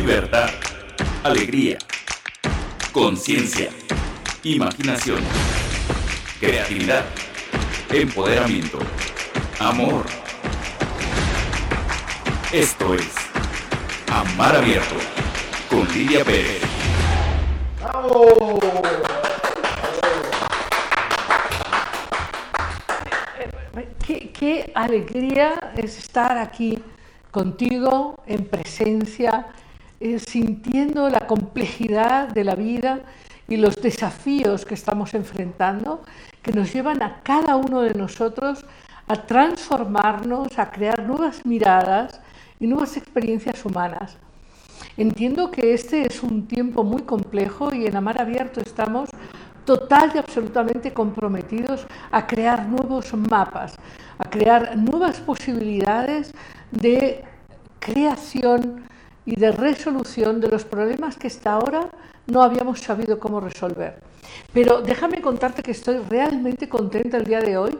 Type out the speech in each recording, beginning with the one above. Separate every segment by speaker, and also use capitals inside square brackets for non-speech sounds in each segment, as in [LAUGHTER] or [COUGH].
Speaker 1: libertad, alegría, conciencia, imaginación, creatividad, empoderamiento, amor. Esto es Amar Abierto con Lidia Pérez.
Speaker 2: Qué, alegría es estar aquí contigo en presencia, eh, sintiendo la complejidad de la vida y los desafíos que estamos enfrentando, que nos llevan a cada uno de nosotros a transformarnos, a crear nuevas miradas y nuevas experiencias humanas. Entiendo que este es un tiempo muy complejo y en Amar Abierto estamos total y absolutamente comprometidos a crear nuevos mapas, a crear nuevas posibilidades de creación y de resolución de los problemas que hasta ahora no habíamos sabido cómo resolver. Pero déjame contarte que estoy realmente contenta el día de hoy.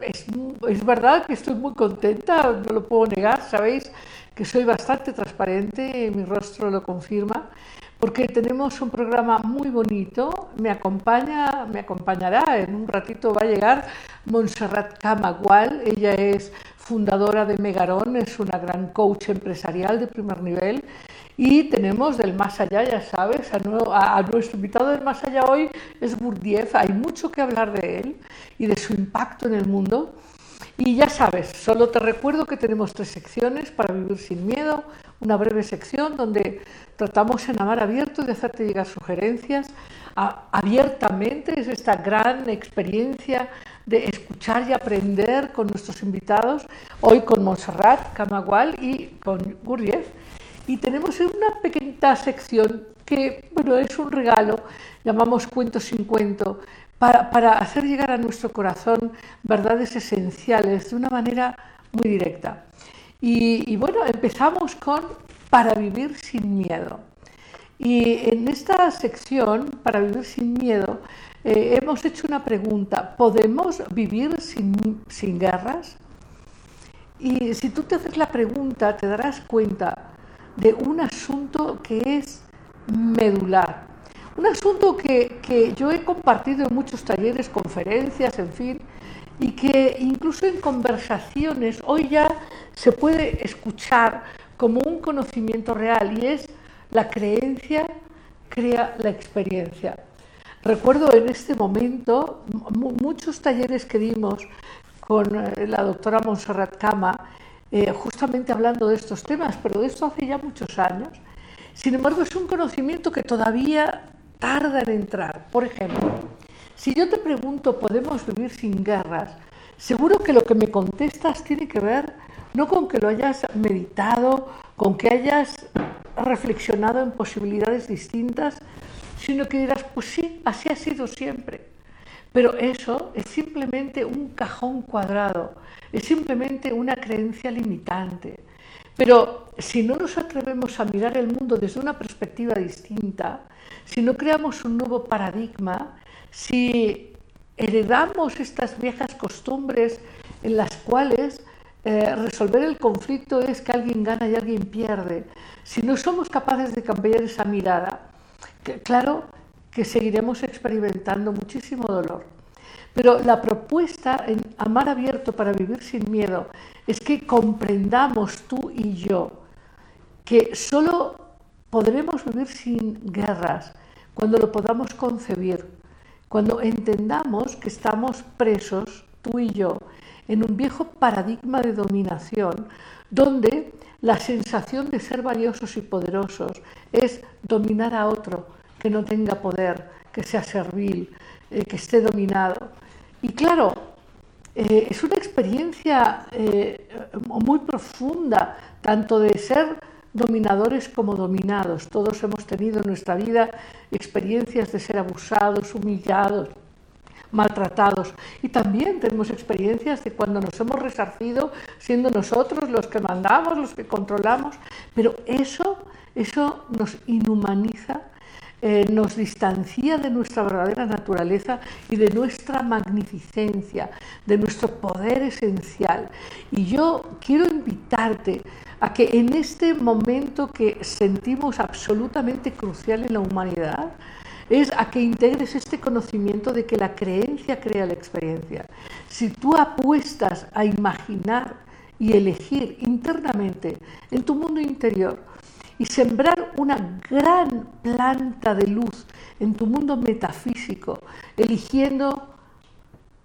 Speaker 2: Es, es, verdad que estoy muy contenta, no lo puedo negar, sabéis que soy bastante transparente, mi rostro lo confirma, porque tenemos un programa muy bonito, me acompaña, me acompañará, en un ratito va a llegar Montserrat Camagual, ella es fundadora de Megarón, es una gran coach empresarial de primer nivel. Y tenemos del más allá, ya sabes, a, nuestro invitado del más allá hoy es Gurdjieff, hay mucho que hablar de él y de su impacto en el mundo. Y ya sabes, solo te recuerdo que tenemos tres secciones para vivir sin miedo, una breve sección donde tratamos en amar abierto de hacerte llegar sugerencias. Abiertamente, es esta gran experiencia de escuchar y aprender con nuestros invitados, hoy con Montserrat Camagual y con Gurdjieff. Y tenemos una pequeñita sección que, bueno, es un regalo, llamamos Cuento sin Cuento, para, hacer llegar a nuestro corazón verdades esenciales de una manera muy directa. Y, bueno, empezamos con para vivir sin miedo. Y en esta sección, para vivir sin miedo, eh, hemos hecho una pregunta, ¿podemos vivir sin, sin guerras? Y si tú te haces la pregunta, te darás cuenta de un asunto que es medular. Un asunto que, yo he compartido en muchos talleres, conferencias, en fin, y que incluso en conversaciones hoy ya se puede escuchar como un conocimiento real y es la creencia crea la experiencia. Recuerdo en este momento muchos talleres que dimos con eh, la doctora Montserrat Cama, eh, justamente hablando de estos temas, pero de esto hace ya muchos años. Sin embargo, es un conocimiento que todavía tarda en entrar. Por ejemplo, si yo te pregunto, ¿podemos vivir sin guerras? Seguro que lo que me contestas tiene que ver no con que lo hayas meditado, con que hayas reflexionado en posibilidades distintas, sino que dirás, pues sí, así ha sido siempre. Pero eso es simplemente un cajón cuadrado, es simplemente una creencia limitante. Pero si no nos atrevemos a mirar el mundo desde una perspectiva distinta, si no creamos un nuevo paradigma, si heredamos estas viejas costumbres en las cuales eh, resolver el conflicto es que alguien gana y alguien pierde, si no somos capaces de cambiar esa mirada, claro que seguiremos experimentando muchísimo dolor. Pero la propuesta en Amar Abierto para Vivir sin Miedo es que comprendamos tú y yo que solo podremos vivir sin guerras cuando lo podamos concebir, cuando entendamos que estamos presos, tú y yo, en un viejo paradigma de dominación, donde la sensación de ser valiosos y poderosos es dominar a otro que no tenga poder, que sea servil, eh, que esté dominado. Y claro, eh, es una experiencia eh, muy profunda, tanto de ser dominadores como dominados. Todos hemos tenido en nuestra vida experiencias de ser abusados, humillados, maltratados. Y también tenemos experiencias de cuando nos hemos resarcido siendo nosotros los que mandamos, los que controlamos. Pero eso, eso nos inhumaniza eh, nos distancia de nuestra verdadera naturaleza y de nuestra magnificencia, de nuestro poder esencial. Y yo quiero invitarte a que en este momento que sentimos absolutamente crucial en la humanidad, es a que integres este conocimiento de que la creencia crea la experiencia. Si tú apuestas a imaginar y elegir internamente en tu mundo interior y sembrar una gran planta de luz en tu mundo metafísico, eligiendo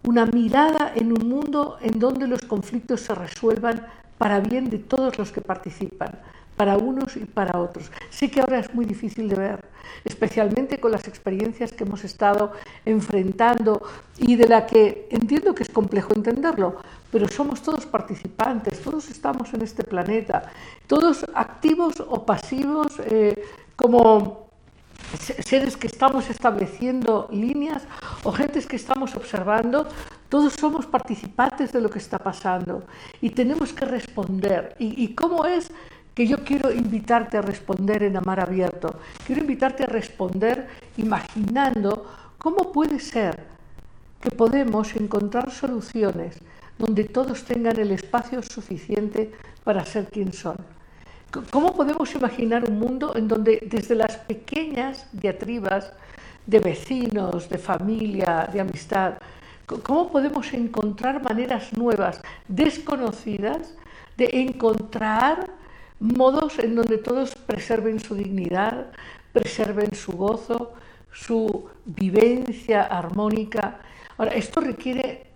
Speaker 2: una mirada en un mundo en donde los conflictos se resuelvan para bien de todos los que participan, para unos y para otros. Sé que ahora es muy difícil de ver, especialmente con las experiencias que hemos estado enfrentando y de la que entiendo que es complejo entenderlo, pero somos todos participantes, todos estamos en este planeta, todos activos o pasivos eh, como seres que estamos estableciendo líneas o gentes que estamos observando, todos somos participantes de lo que está pasando y tenemos que responder. ¿Y, y cómo es que yo quiero invitarte a responder en Amar Abierto? Quiero invitarte a responder imaginando cómo puede ser que podemos encontrar soluciones donde todos tengan el espacio suficiente para ser quien son. ¿Cómo podemos imaginar un mundo en donde desde las pequeñas diatribas de vecinos, de familia, de amistad, cómo podemos encontrar maneras nuevas, desconocidas, de encontrar modos en donde todos preserven su dignidad, preserven su gozo, su vivencia armónica? Ahora, esto requiere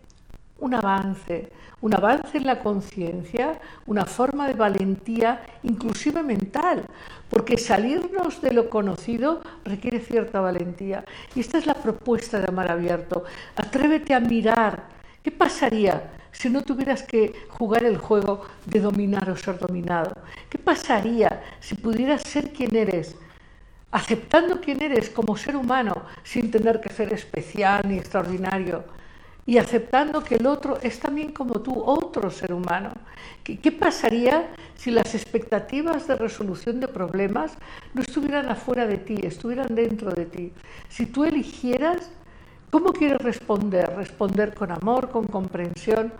Speaker 2: un avance, un avance en la conciencia, una forma de valentía, inclusive mental, porque salirnos de lo conocido requiere cierta valentía. Y esta es la propuesta de Amar Abierto. Atrévete a mirar qué pasaría si no tuvieras que jugar el juego de dominar o ser dominado. ¿Qué pasaría si pudieras ser quien eres? aceptando quién eres como ser humano sin tener que ser especial ni extraordinario, y aceptando que el otro es también como tú, otro ser humano. ¿Qué, pasaría si las expectativas de resolución de problemas no estuvieran afuera de ti, estuvieran dentro de ti? Si tú eligieras, ¿cómo quieres responder? Responder con amor, con comprensión,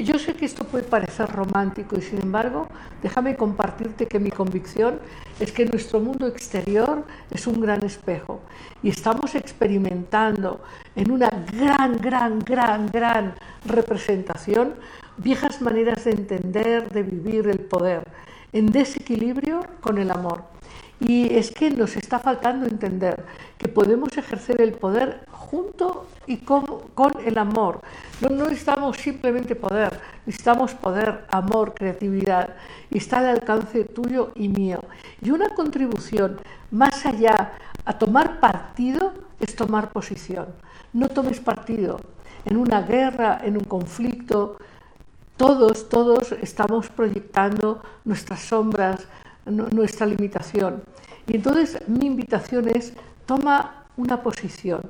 Speaker 2: yo, sé que esto puede parecer romántico y sin embargo, déjame compartirte que mi convicción es que nuestro mundo exterior es un gran espejo y estamos experimentando en una gran, gran, gran, gran representación viejas maneras de entender, de vivir el poder, en desequilibrio con el amor. Y es que nos está faltando entender que podemos ejercer el poder junto y con, el amor. No, no, necesitamos simplemente poder, necesitamos poder, amor, creatividad. Y está al alcance tuyo y mío. Y una contribución más allá a tomar partido es tomar posición. No tomes partido. En una guerra, en un conflicto, todos, todos estamos proyectando nuestras sombras, nuestra limitación. Y entonces mi invitación es, toma una posición.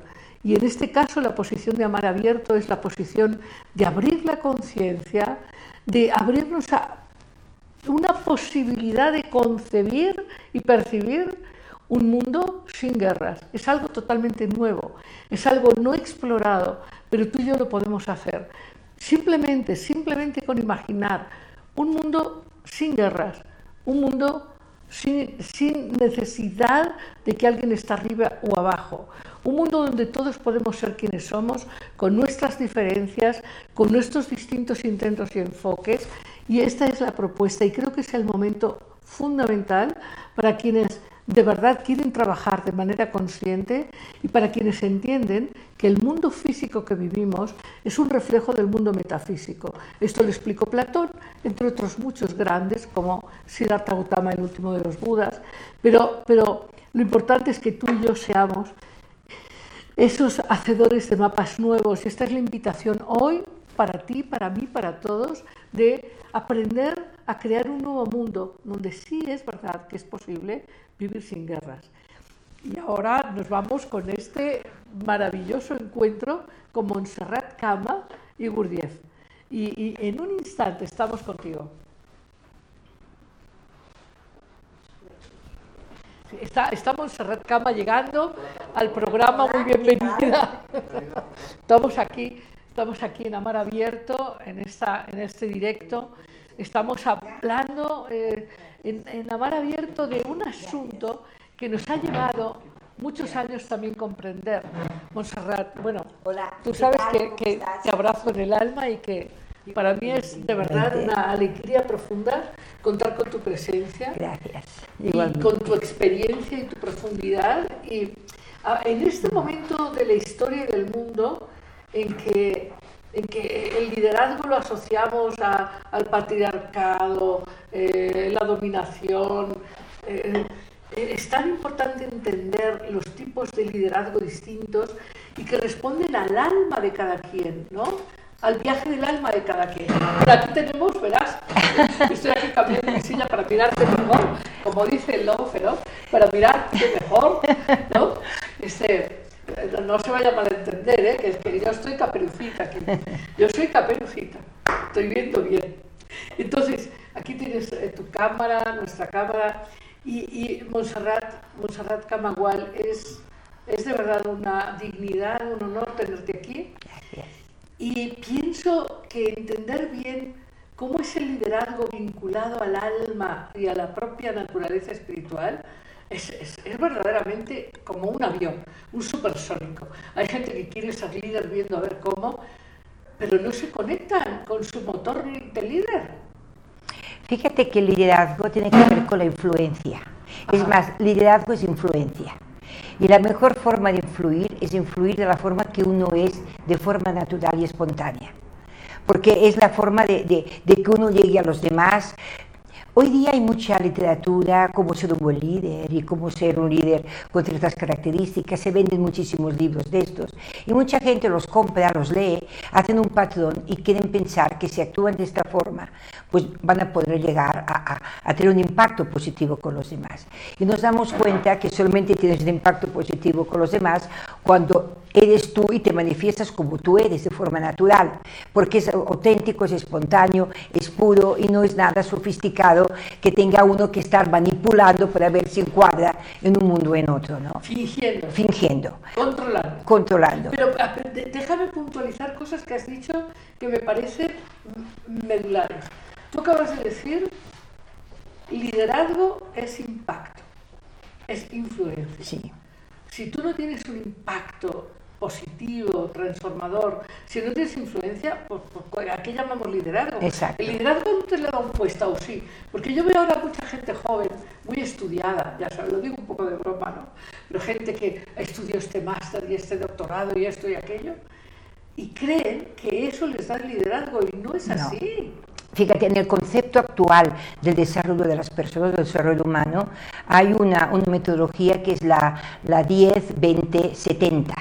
Speaker 2: Y en este caso la posición de amar abierto es la posición de abrir la conciencia, de abrirnos a una posibilidad de concebir y percibir un mundo sin guerras. Es algo totalmente nuevo, es algo no explorado, pero tú y yo lo podemos hacer. Simplemente, simplemente con imaginar un mundo sin guerras, un mundo sin, necesidad de que alguien esté arriba o abajo. Un mundo donde todos podemos ser quienes somos, con nuestras diferencias, con nuestros distintos intentos y enfoques. Y esta es la propuesta y creo que es el momento fundamental para quienes de verdad quieren trabajar de manera consciente y para quienes entienden que el mundo físico que vivimos es un reflejo del mundo metafísico. Esto lo explicó Platón, entre otros muchos grandes, como Siddhartha Gautama, el último de los Budas, pero, pero lo importante es que tú y yo seamos esos hacedores de mapas nuevos. Esta es la invitación hoy para ti, para mí, para todos, de aprender a crear un nuevo mundo donde sí es verdad que es posible vivir sin guerras. Y ahora nos vamos con este maravilloso encuentro con Montserrat Cama y Gurdjieff. Y, en un instante estamos contigo. Está, está Montserrat Cama llegando al programa, muy bienvenida. Estamos aquí, estamos aquí en Amar Abierto, en, esta, en este directo estamos hablando eh, en, en la mar abierto de un asunto que nos ha llevado muchos años también comprender. Montserrat, bueno,
Speaker 3: Hola,
Speaker 2: tú
Speaker 3: ¿qué
Speaker 2: sabes que, te abrazo en el alma y que para mí es de verdad una alegría profunda contar con tu presencia
Speaker 3: Gracias.
Speaker 2: y
Speaker 3: Igualmente.
Speaker 2: con tu experiencia y tu profundidad. Y en este momento de la historia y del mundo en que, en que el liderazgo lo asociamos a- al patriarcado, eh, la dominación, eh, eh, es tan importante entender los tipos de liderazgo distintos y que responden al alma de cada quien, ¿no? Al viaje del alma de cada quien. Por aquí tenemos, verás, [LAUGHS] estoy aquí cambiando mi silla para mirarte mejor, como dice el lobo feroz, para mirarte mejor, ¿no? Este, no- se vaya a malentender, ¿eh? que es que yo estoy caperucita aquí. Yo soy caperucita, estoy viendo bien. Entonces, aquí tienes eh, tu cámara, nuestra cámara, y, y Montserrat, Montserrat Camagual, es, es de verdad una dignidad, un honor tenerte aquí.
Speaker 3: Gracias.
Speaker 2: Y pienso que entender bien cómo es el liderazgo vinculado al alma y a la propia naturaleza espiritual es, es- es verdaderamente como un avión, un supersónico. Hay gente que quiere ser líder viendo a ver cómo, pero no se conectan con su motor de líder.
Speaker 3: Fíjate que el liderazgo tiene que ver con la influencia. Es más, liderazgo es influencia. Y la mejor forma de influir es influir de la forma que uno es, de forma natural y espontánea. Porque es la forma de, de- de que uno llegue a los demás. Hoy día hay mucha literatura, cómo ser un buen líder y cómo ser un líder con ciertas características. Se venden muchísimos libros de estos. Y mucha gente los compra, los lee, hacen un patrón y quieren pensar que si actúan de esta forma, pues van a poder llegar a, a- a tener un impacto positivo con los demás. Y nos damos cuenta que solamente tienes un impacto positivo con los demás cuando eres tú y te manifiestas como tú eres de forma natural, porque es auténtico, es espontáneo, es puro y no es nada sofisticado que tenga uno que estar manipulando para ver si encuadra en un mundo o en otro, ¿no?
Speaker 2: Fingiendo,
Speaker 3: Fingiendo,
Speaker 2: controlando.
Speaker 3: controlando.
Speaker 2: Pero déjame puntualizar cosas que has dicho que me parecen medulares. Tú acabas de decir, liderazgo es impacto, es influencia.
Speaker 3: Sí,
Speaker 2: Si tú no tienes un impacto positivo, transformador, si no tienes influencia, pues, pues, ¿a qué llamamos liderazgo?
Speaker 3: Exacto.
Speaker 2: El liderazgo no te le da un puesto o sí, porque yo veo ahora mucha gente joven, muy estudiada, ya sabes, lo digo un poco de broma, ¿no? Pero gente que estudió este máster y este doctorado y esto y aquello, y creen que eso les da el liderazgo y no es
Speaker 3: No.
Speaker 2: así.
Speaker 3: Fíjate, en el concepto actual del desarrollo de las personas, del desarrollo humano, hay una, una metodología que es la, la 10-20-70.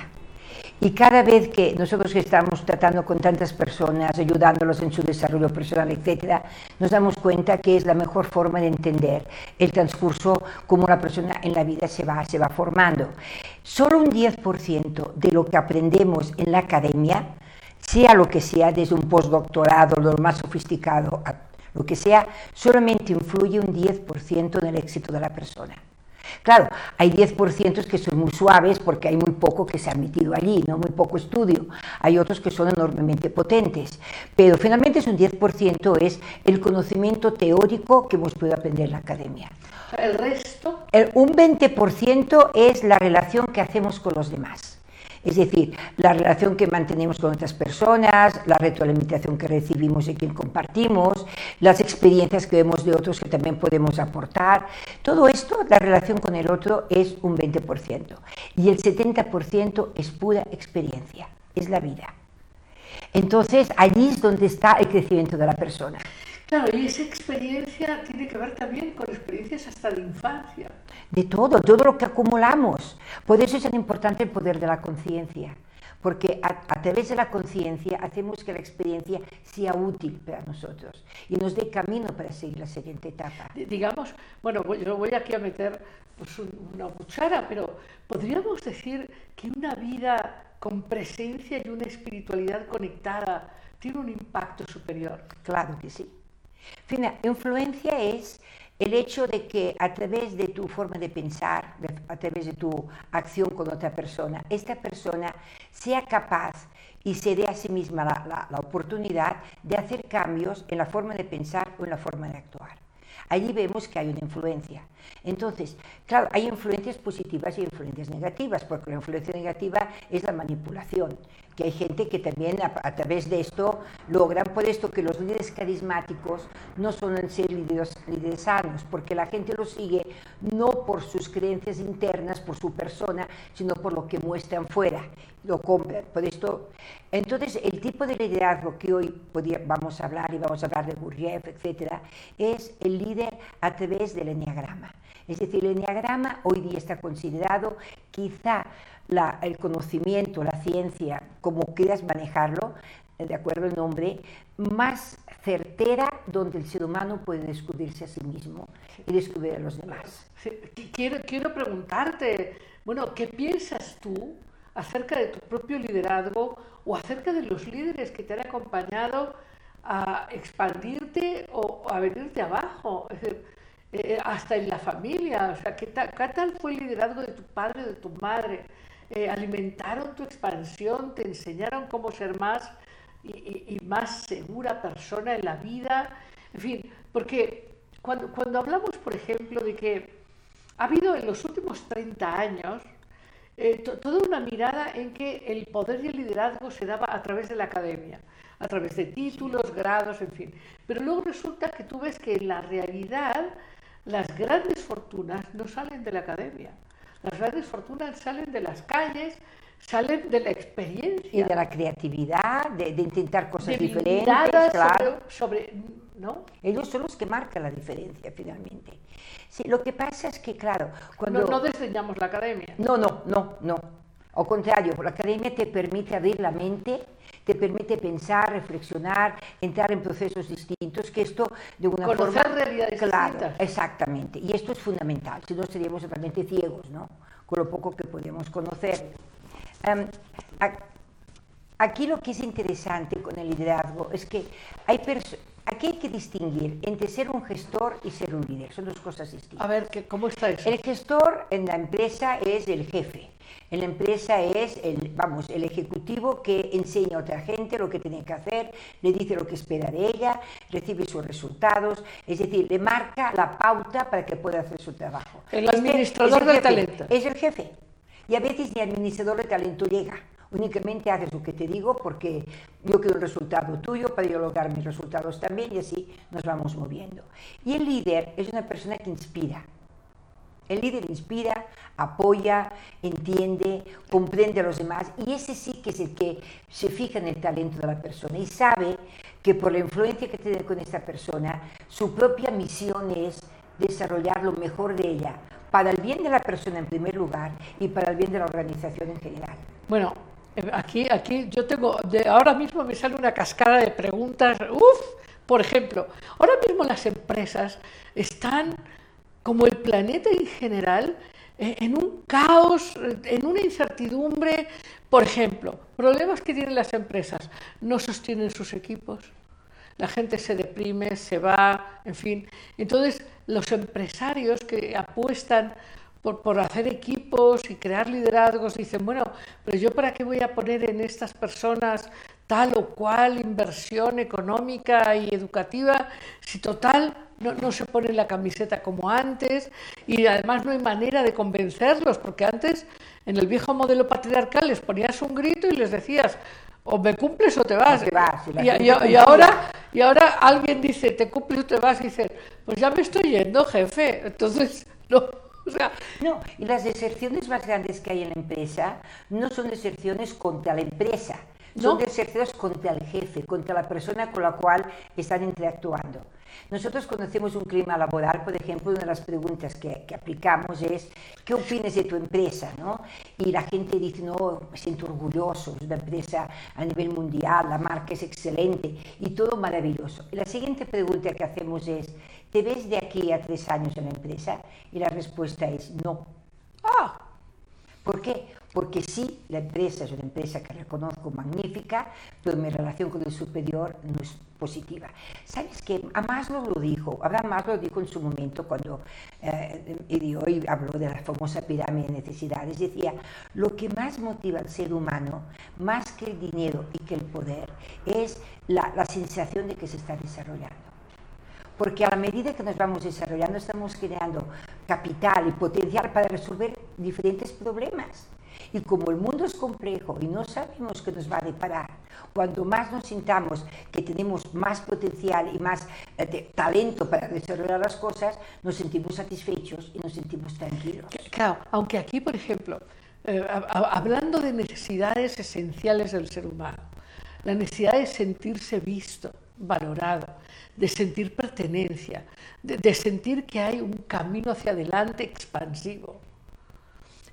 Speaker 3: Y cada vez que nosotros que estamos tratando con tantas personas, ayudándolos en su desarrollo personal, etcétera, nos damos cuenta que es la mejor forma de entender el transcurso como una persona en la vida se va, se va formando. Solo un 10% de lo que aprendemos en la academia sea lo que sea, desde un postdoctorado, lo más sofisticado, lo que sea, solamente influye un 10% en el éxito de la persona. Claro, hay 10% que son muy suaves porque hay muy poco que se ha metido allí, ¿no? muy poco estudio. Hay otros que son enormemente potentes. Pero finalmente es un 10% es el conocimiento teórico que hemos podido aprender en la academia.
Speaker 2: El resto,
Speaker 3: El- un 20% es la relación que hacemos con los demás. Es decir, la relación que mantenemos con otras personas, la retroalimentación que recibimos y quien compartimos, las experiencias que vemos de otros que también podemos aportar. Todo esto, la relación con el otro es un 20%. Y el 70% es pura experiencia, es la vida. Entonces, allí es donde está el crecimiento de la persona.
Speaker 2: Claro, y esa experiencia tiene que ver también con experiencias hasta de infancia.
Speaker 3: de todo, todo lo que acumulamos. Por eso es tan importante el poder de la conciencia, porque a, a través de la conciencia hacemos que la experiencia sea útil para nosotros y nos dé camino para seguir la siguiente etapa.
Speaker 2: Di- digamos, bueno, voy- yo voy aquí a meter pues, un- una cuchara, pero podríamos decir que una vida con presencia y una espiritualidad conectada tiene un impacto superior.
Speaker 3: Claro que sí. Fina, influencia es el hecho de que a través de tu forma de pensar, a través de tu acción con otra persona, esta persona sea capaz y se dé a sí misma la, la- la oportunidad de hacer cambios en la forma de pensar o en la forma de actuar. Allí vemos que hay una influencia. Entonces, claro, hay influencias positivas y influencias negativas, porque la influencia negativa es la manipulación, hay gente que también a, través de esto logran, por esto que los líderes carismáticos no suelen ser líderes, líderes sanos, porque la gente los sigue no por sus creencias internas, por su persona, sino por lo que muestran fuera, lo compran. Por esto, entonces, el tipo de liderazgo que hoy vamos a hablar, y vamos a hablar de Gurdjieff, etcétera, es el líder a través del enneagrama. Es decir, el enneagrama hoy día está considerado quizá el conocimiento, la ciencia, como quieras manejarlo, de acuerdo al nombre, más certera donde el ser humano puede descubrirse a sí mismo y descubrir a los demás.
Speaker 2: Sí, qui- Quiero, quiero preguntarte, bueno, ¿qué piensas tú acerca de tu propio liderazgo o acerca de los líderes que te han acompañado a expandirte o a venirte abajo? Eh, hasta en la familia, o sea, ¿qué tal, fue el liderazgo de tu padre o de tu madre? Eh, ¿Alimentaron tu expansión? ¿Te enseñaron cómo ser más y, y- y más segura persona en la vida? En fin, porque cuando, cuando hablamos, por ejemplo, de que ha habido en los últimos 30 años eh, to- toda una mirada en que el poder y el liderazgo se daba a través de la academia, a través de títulos, grados, en fin. Pero luego resulta que tú ves que en la realidad las grandes fortunas no salen de la academia. Las grandes fortunas salen de las calles, salen de la experiencia.
Speaker 3: Y de la creatividad, de, de intentar cosas
Speaker 2: de
Speaker 3: diferentes, claro.
Speaker 2: sobre, sobre- ¿no?
Speaker 3: Ellos son los que marcan la diferencia finalmente. Sí, lo que pasa es que, claro, cuando...
Speaker 2: No, no desdeñamos la academia.
Speaker 3: No, no, no, no. Al contrario, la academia te permite abrir la mente, te permite pensar, reflexionar, entrar en procesos distintos, que esto de una
Speaker 2: Conocer
Speaker 3: forma...
Speaker 2: realidades
Speaker 3: claro,
Speaker 2: distintas.
Speaker 3: exactamente. Y esto es fundamental, si no seríamos totalmente ciegos, ¿no? Con lo poco que podemos conocer. Em, aquí lo que es interesante con el liderazgo es que hay perso- aquí hay que distinguir entre ser un gestor y ser un líder, son dos cosas distintas.
Speaker 2: A ver, ¿qué- ¿cómo está eso?
Speaker 3: El gestor en la empresa es el jefe. En la empresa es el, vamos, el ejecutivo que enseña a otra gente lo que tiene que hacer, le dice lo que espera de ella, recibe sus resultados, es decir, le marca la pauta para que pueda hacer su trabajo.
Speaker 2: El
Speaker 3: Este
Speaker 2: administrador
Speaker 3: es el
Speaker 2: del talento.
Speaker 3: Es el jefe. Y a veces ni administrador de talento llega. Únicamente haces lo que te digo porque yo quiero el resultado tuyo para yo lograr mis resultados también y así nos vamos moviendo. Y el líder es una persona que inspira. El líder inspira, apoya, entiende, comprende a los demás y ese sí que es el que se fija en el talento de la persona y sabe que por la influencia que tiene con esta persona, su propia misión es desarrollar lo mejor de ella para el bien de la persona en primer lugar y para el bien de la organización en general.
Speaker 2: Bueno, aquí, aquí yo tengo, ahora mismo me sale una cascada de preguntas. Uf, por ejemplo, ahora mismo las empresas están, como el planeta en general, eh, en un caos, en una incertidumbre. Por ejemplo, problemas que tienen las empresas, no sostienen sus equipos, la gente se deprime, se va, en fin. Entonces, los empresarios que apuestan por, por hacer equipos y crear liderazgos dicen, bueno, pero yo para qué voy a poner en estas personas tal o cual inversión económica y educativa si total no, no se pone la camiseta como antes y además no hay manera de convencerlos porque antes en el viejo modelo patriarcal les ponías un grito y les decías o me cumples o te vas.
Speaker 3: O te vas, y
Speaker 2: ahora, y ahora alguien dice, te cumples o te vas, y dice, pues ya me estoy yendo, jefe. Entonces, [LAUGHS] no, [LAUGHS] o sea,
Speaker 3: No, y las deserciones más grandes que hay en la empresa no son deserciones contra la empresa, son deserciones contra el jefe, contra la persona con la cual están interactuando. Nosotros cuando hacemos un clima laboral, por ejemplo, una de las preguntas que, que aplicamos es, ¿qué opinas de tu empresa? ¿no? Y la gente dice, no, me siento orgulloso, es una empresa a nivel mundial, la marca es excelente y todo maravilloso. Y la siguiente pregunta que hacemos es, ¿te ves de aquí a tres años en la empresa? Y la respuesta es no.
Speaker 2: ah,
Speaker 3: ¿Por qué? Porque sí, la empresa es una empresa que reconozco magnífica, pero mi relación con el superior no es positiva. ¿Sabes qué? A Maslow lo dijo, Abraham Maslow lo dijo en su momento cuando eh, hoy habló de la famosa pirámide de necesidades, decía, lo que más motiva al ser humano, más que el dinero y que el poder, es la, la sensación de que se está desarrollando porque a la medida que nos vamos desarrollando estamos creando capital y potencial para resolver diferentes problemas. Y como el mundo es complejo y no sabemos qué nos va a deparar, cuando más nos sintamos que tenemos más potencial y más eh, talento para desarrollar las cosas, nos sentimos satisfechos y nos sentimos tranquilos.
Speaker 2: Claro, aunque aquí, por ejemplo, eh, hablando de necesidades esenciales del ser humano, la necesidad de sentirse visto, valorado, de sentir pertenencia, de sentir que hay un camino hacia adelante expansivo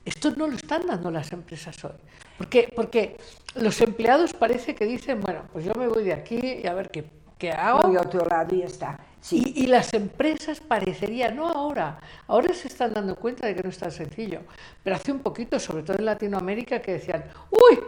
Speaker 2: esto no lo están dando las empresas hoy. Porque, porque los empleados parece que dicen, bueno, pues yo me voy de aquí y a ver qué, qué hago.
Speaker 3: Voy a otro lado y ya está.
Speaker 2: Sí. Y, las empresas parecería, no ahora, ahora se están dando cuenta de que no es tan sencillo, pero hace un poquito, sobre todo en Latinoamérica, que decían, uy,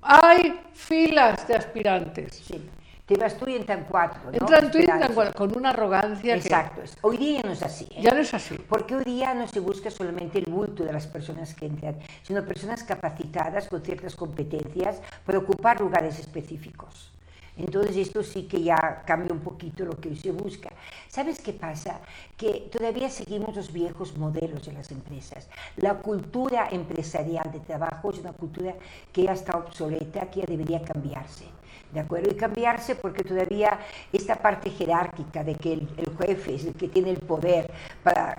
Speaker 2: hay filas de aspirantes.
Speaker 3: Sí te vas tú y entran cuatro. ¿no?
Speaker 2: Entran tú y entran cuatro, con una arrogancia.
Speaker 3: Exacto. Hoy día no es así. ¿eh?
Speaker 2: Ya no es así.
Speaker 3: Porque hoy día no se busca solamente el bulto de las personas que entran, sino personas capacitadas con ciertas competencias para ocupar lugares específicos. Entonces esto sí que ya cambia un poquito lo que se busca. ¿Sabes qué pasa? Que todavía seguimos los viejos modelos de las empresas. La cultura empresarial de trabajo es una cultura que ya está obsoleta, que ya debería cambiarse. ¿De acuerdo? Y cambiarse porque todavía esta parte jerárquica de que el, jefe es el que tiene el poder, para,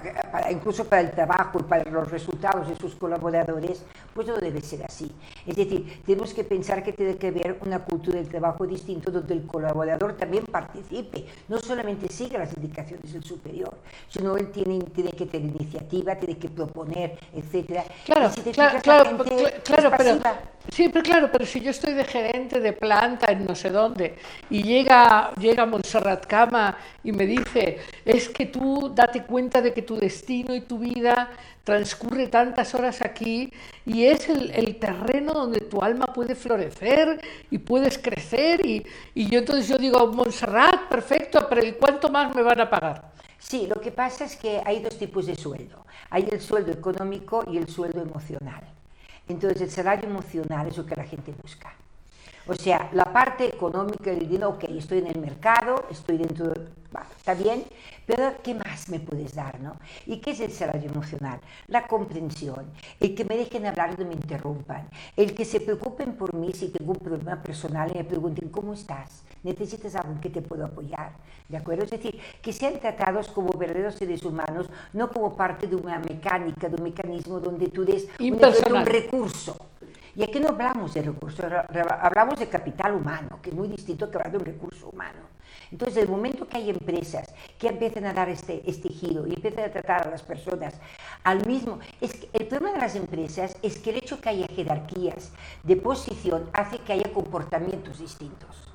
Speaker 3: incluso para el trabajo y para los resultados de sus colaboradores, pues no debe ser así. Es decir, tenemos que pensar que tiene que haber una cultura del trabajo distinto donde el colaborador también participe, no solamente siga las indicaciones del superior, sino él tiene, tiene que tener iniciativa, tiene que proponer, etc.
Speaker 2: Claro, claro, claro, claro pero, sí, pero claro, pero si yo estoy de gerente de planta no sé dónde, y llega, llega Montserrat Cama y me dice, es que tú date cuenta de que tu destino y tu vida transcurre tantas horas aquí y es el, terreno donde tu alma puede florecer y puedes crecer y, y yo entonces yo digo, Montserrat, perfecto, pero ¿y cuánto más me van a pagar?
Speaker 3: Sí, lo que pasa es que hay dos tipos de sueldo. Hay el sueldo económico y el sueldo emocional. Entonces el salario emocional es lo que la gente busca. O sea, la parte económica del dinero, ok, estoy en el mercado, estoy dentro, de, está bien, pero ¿qué más me puedes dar? ¿no? ¿Y qué es el salario emocional? La comprensión, el que me dejen hablar y no me interrumpan, el que se preocupen por mí si tengo un problema personal y me pregunten, ¿cómo estás? ¿Necesitas algo que te puedo apoyar? ¿De acuerdo? Es decir, que sean tratados como verdaderos seres humanos, no como parte de una mecánica, de un mecanismo donde tú des un recurso. Y aquí no hablamos de recursos, hablamos de capital humano, que es muy distinto que hablar de un recurso humano. Entonces, el momento que hay empresas que empiezan a dar este, este giro y empiezan a tratar a las personas al mismo... Es que el problema de las empresas es que el hecho que haya jerarquías de posición hace que haya comportamientos distintos.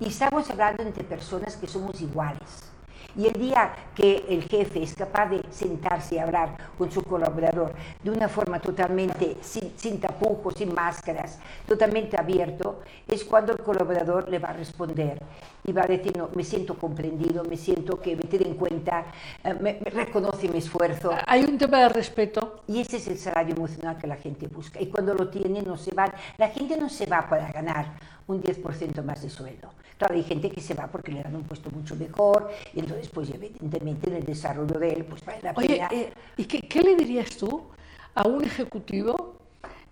Speaker 3: Y estamos hablando entre personas que somos iguales. Y el día que el jefe es capaz de sentarse y hablar con su colaborador de una forma totalmente sin, tapujos, sin máscaras, totalmente abierto, es cuando el colaborador le va a responder y va a decir, no, me siento comprendido, me siento que me tiene en cuenta, eh, me, reconoce mi esfuerzo.
Speaker 2: Hay un tema de respeto.
Speaker 3: Y ese es el salario emocional que la gente busca. Y cuando lo tiene, no se va, la gente no se va para ganar un 10% más de sueldo. Claro, hay gente que se va porque le dan un puesto mucho mejor y entonces, pues evidentemente en el desarrollo de él, pues vale la
Speaker 2: Oye, eh, ¿y qué, le dirías tú a un ejecutivo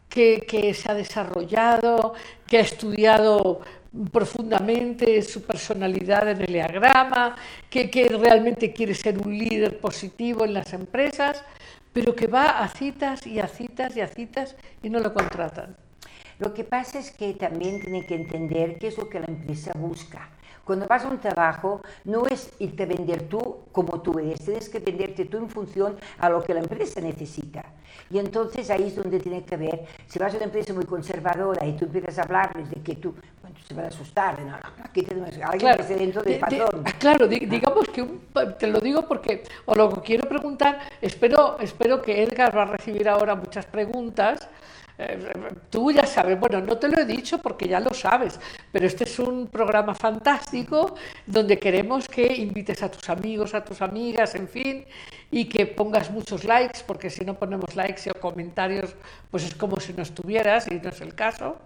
Speaker 2: que, que, se ha desarrollado, que ha estudiado profundamente su personalidad en el diagrama, que, que realmente quiere ser un líder positivo en las empresas, pero que va a citas y a citas y a citas y no lo contratan?
Speaker 3: Lo que pasa es que también tiene que entender qué es lo que la empresa busca. Cuando vas a un trabajo, no es irte a vender tú como tú eres, tienes que venderte tú en función a lo que la empresa necesita. Y entonces ahí es donde tiene que ver, si vas a una empresa muy conservadora y tú empiezas a hablarles de que tú, bueno, se van a asustar, no, aquí tenemos alguien claro, que dentro del patrón.
Speaker 2: claro, digamos que te lo digo porque, o lo que quiero preguntar, espero, espero que Edgar va a recibir ahora muchas preguntas, tú ya sabes, bueno, no te lo he dicho porque ya lo sabes, pero este es un programa fantástico donde queremos que invites a tus amigos, a tus amigas, en fin, y que pongas muchos likes, porque si no ponemos likes o comentarios, pues es como si no estuvieras y no es el caso.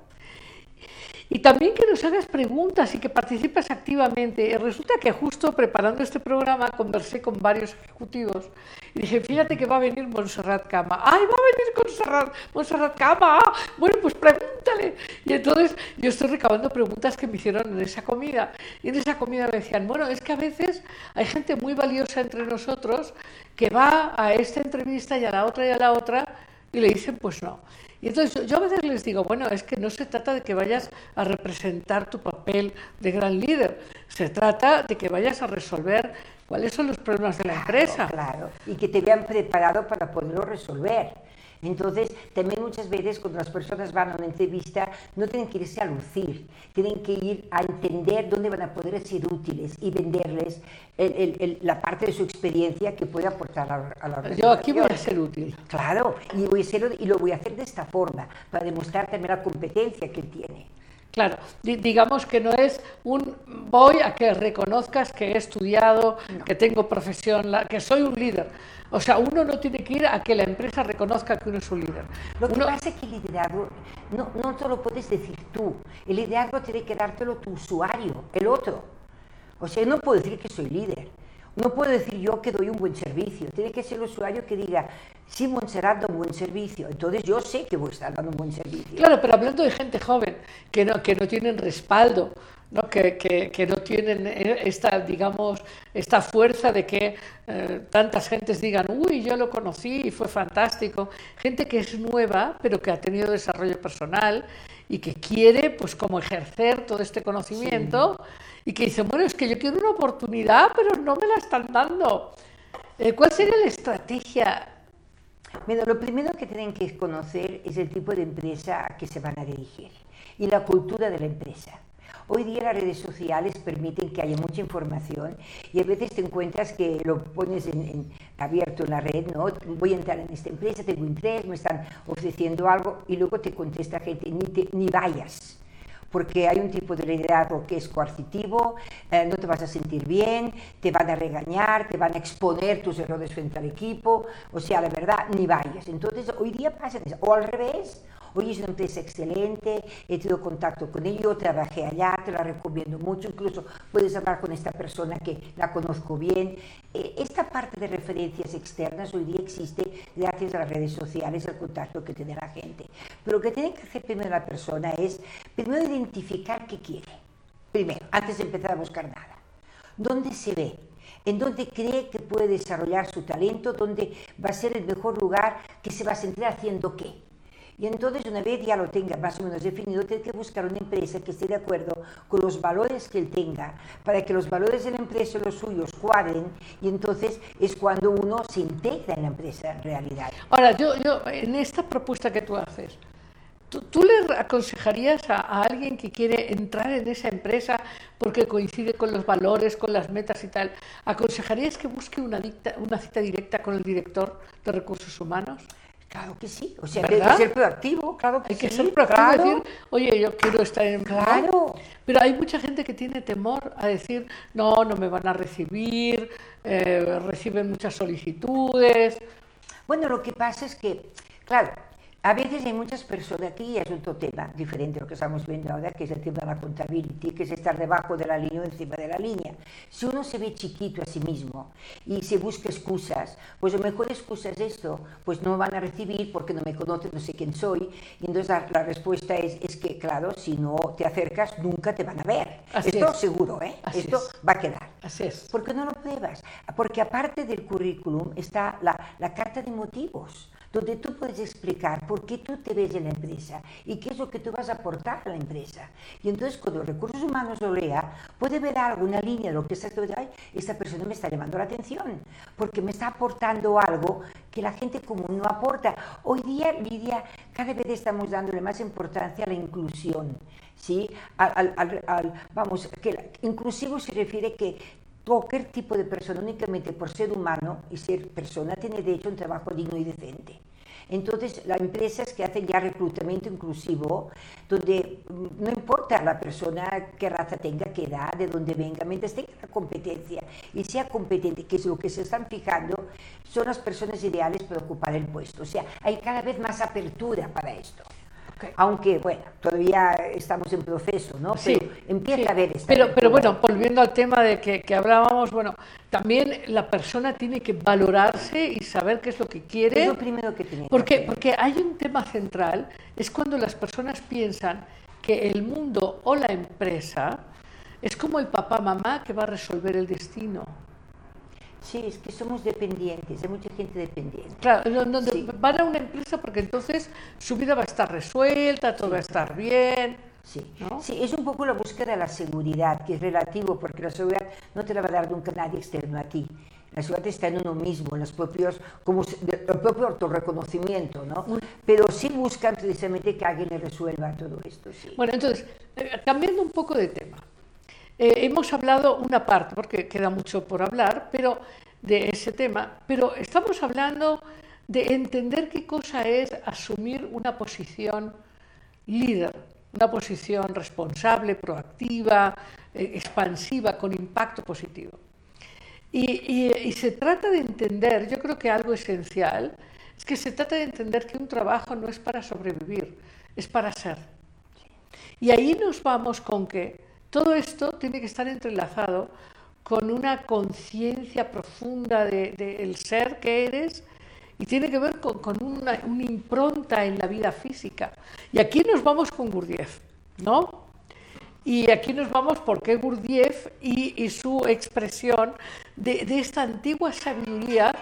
Speaker 2: Y también que nos hagas preguntas y que participes activamente. Resulta que justo preparando este programa conversé con varios ejecutivos y dije, fíjate que va a venir Montserrat Cama. ¡Ay, va a venir Montserrat, Montserrat Cama! Bueno, pues pregúntale. Y entonces yo estoy recabando preguntas que me hicieron en esa comida. Y en esa comida me decían, bueno, es que a veces hay gente muy valiosa entre nosotros que va a esta entrevista y a la otra y a la otra y le dicen, pues no. Y entonces yo a veces les digo, bueno, es que no se trata de que vayas a representar tu papel de gran líder, se trata de que vayas a resolver cuáles son los problemas de la empresa.
Speaker 3: Claro, y que te vean preparado para poderlo resolver. Entonces, también muchas veces cuando las personas van a una entrevista, no tienen que irse a lucir, tienen que ir a entender dónde van a poder ser útiles y venderles la parte de su experiencia que puede aportar a, la organización.
Speaker 2: Yo aquí voy a ser útil.
Speaker 3: Claro, y, voy a ser, y lo voy a hacer de esta forma, para demostrar también la competencia que tiene.
Speaker 2: Claro, digamos que no es un voy a que reconozcas que he estudiado, que tengo profesión, que soy un líder. O sea, uno no tiene que ir a que la empresa reconozca que uno es un líder.
Speaker 3: Lo que pasa es que el liderazgo no, no te lo puedes decir tú. El liderazgo tiene que dártelo tu usuario, el otro. O sea, yo no puedo decir que soy líder. No puedo decir yo que doy un buen servicio. Tiene que ser el usuario que diga, sí, Montserrat da un buen servicio. Entonces yo sé que voy a estar dando un buen servicio.
Speaker 2: Claro, pero hablando de gente joven, que no, que no tienen respaldo, ¿no? Que, que, que, no tienen esta, digamos, esta fuerza de que eh, tantas gentes digan, uy, yo lo conocí y fue fantástico. Gente que es nueva, pero que ha tenido desarrollo personal y que quiere, pues, como ejercer todo este conocimiento y que dice, bueno, es que yo quiero una oportunidad, pero no me la están dando. Eh, ¿Cuál sería la estrategia?
Speaker 3: Mira, lo primero que tienen que conocer es el tipo de empresa que se van a dirigir y la cultura de la empresa. Hoy día las redes sociales permiten que haya mucha información y a veces te encuentras que lo pones en, abierto en la red, ¿no? Voy a entrar en esta empresa, tengo interés, me están ofreciendo algo y luego te contesta gente, ni, ni vayas porque hay un tipo de liderazgo que es coercitivo, eh, no te vas a sentir bien, te van a regañar, te van a exponer tus errores frente al equipo, o sea, de verdad, ni vayas. Entonces, hoy día pasa eso, o al revés, Hoy es una empresa excelente, he tenido contacto con ellos, trabajé allá, te la recomiendo mucho, incluso puedes hablar con esta persona que la conozco bien. Eh, esta parte de referencias externas hoy día existe gracias a las redes sociales, el contacto que tiene la gente. Pero lo que tiene que hacer primero la persona es, primero identificar qué quiere. Primero, antes de empezar a buscar nada. ¿Dónde se ve? en dónde cree que puede desarrollar su talento, dónde va a ser el mejor lugar que se va a sentir haciendo qué. Y entonces, una vez ya lo tenga más o menos definido, tiene que buscar una empresa que esté de acuerdo con los valores que él tenga, para que los valores de la empresa y los suyos cuadren, y entonces es cuando uno se integra en la empresa en realidad.
Speaker 2: Ahora, yo, yo en esta propuesta que tú haces, ¿Tú, le aconsejarías a, alguien que quiere entrar en esa empresa porque coincide con los valores, con las metas y tal? ¿Aconsejarías que busque una, una cita directa con el director de recursos humanos?
Speaker 3: Claro que sí, o sea, hay que ser proactivo, claro que
Speaker 2: hay que
Speaker 3: sí,
Speaker 2: ser proactivo, decir, oye, yo quiero estar en...
Speaker 3: Claro.
Speaker 2: Pero hay mucha gente que tiene temor a decir, no, no me van a recibir, eh, reciben muchas solicitudes.
Speaker 3: Bueno, lo que pasa es que, claro, a veces hay muchas personas, aquí es otro tema diferente a lo que estamos viendo ahora, que es el tema de la contabilidad, que es estar debajo de la línea o encima de la línea. Si uno se ve chiquito a sí mismo y se busca excusas, pues la mejor excusa es esto, pues no me van a recibir porque no me conocen, no sé quién soy. Y entonces la, respuesta es, es, que, claro, si no te acercas, nunca te van a ver. esto seguro, ¿eh? esto va a quedar.
Speaker 2: Así es.
Speaker 3: Porque no lo pruebas. Porque aparte del currículum está la, la carta de motivos donde tú puedes explicar por qué tú te ves en la empresa y qué es lo que tú vas a aportar a la empresa. Y entonces cuando recursos humanos lo lea, puede ver alguna línea de lo que está ay, esta persona me está llamando la atención, porque me está aportando algo que la gente común no aporta. Hoy día, Lidia, cada vez estamos dándole más importancia a la inclusión. ¿sí? Al, vamos, que inclusivo se refiere que cualquier tipo de persona, únicamente por ser humano y ser persona, tiene derecho a un trabajo digno y decente. Entonces, las empresas que hacen ya reclutamiento inclusivo, donde mm, no importa la persona qué raza tenga, qué edad, de dónde venga, mientras tenga la competencia y sea competente, que es lo que se están fijando, son las personas ideales para ocupar el puesto. O sea, hay cada vez más apertura para esto. Aunque, bueno, todavía estamos en proceso, ¿no?
Speaker 2: Sí,
Speaker 3: Pero empieza
Speaker 2: sí.
Speaker 3: a haber esta
Speaker 2: Pero, bueno, volviendo al tema de que, que hablábamos, bueno, también la persona tiene que valorarse y saber qué es lo que quiere.
Speaker 3: Es lo primero que tiene que
Speaker 2: Porque,
Speaker 3: hacer.
Speaker 2: porque hay un tema central, es cuando las personas piensan que el mundo o la empresa es como el papá mamá que va a resolver el destino.
Speaker 3: Sí, es que somos dependientes, hay mucha gente dependiente.
Speaker 2: Claro, no- no-
Speaker 3: Sí.
Speaker 2: van a una empresa porque entonces su vida va a estar resuelta, todo va a estar bien.
Speaker 3: Sí.
Speaker 2: ¿No?
Speaker 3: sí, es un poco la búsqueda de la seguridad, que es relativo, porque la seguridad no te la va a dar nunca nadie externo a ti. La seguridad está en uno mismo, en los propios, como el propio autorreconocimiento, ¿no? Pero sí buscan precisamente que alguien le resuelva todo esto, sí.
Speaker 2: Bueno, entonces, eh, cambiando un poco de tema. Eh, hemos hablado una parte, porque queda mucho por hablar, pero de ese tema, pero estamos hablando de entender qué cosa es asumir una posición líder, una posición responsable, proactiva, eh, expansiva, con impacto positivo. Y, y- y se trata de entender, yo creo que algo esencial, es que se trata de entender que un trabajo no es para sobrevivir, es para ser. Y ahí nos vamos con que todo esto tiene que estar entrelazado con una conciencia profunda del de, ser que eres y tiene que ver con, con una, una impronta en la vida física. Y aquí nos vamos con Gurdjieff, ¿no? Y aquí nos vamos porque Gurdjieff y, y su expresión de, de esta antigua sabiduría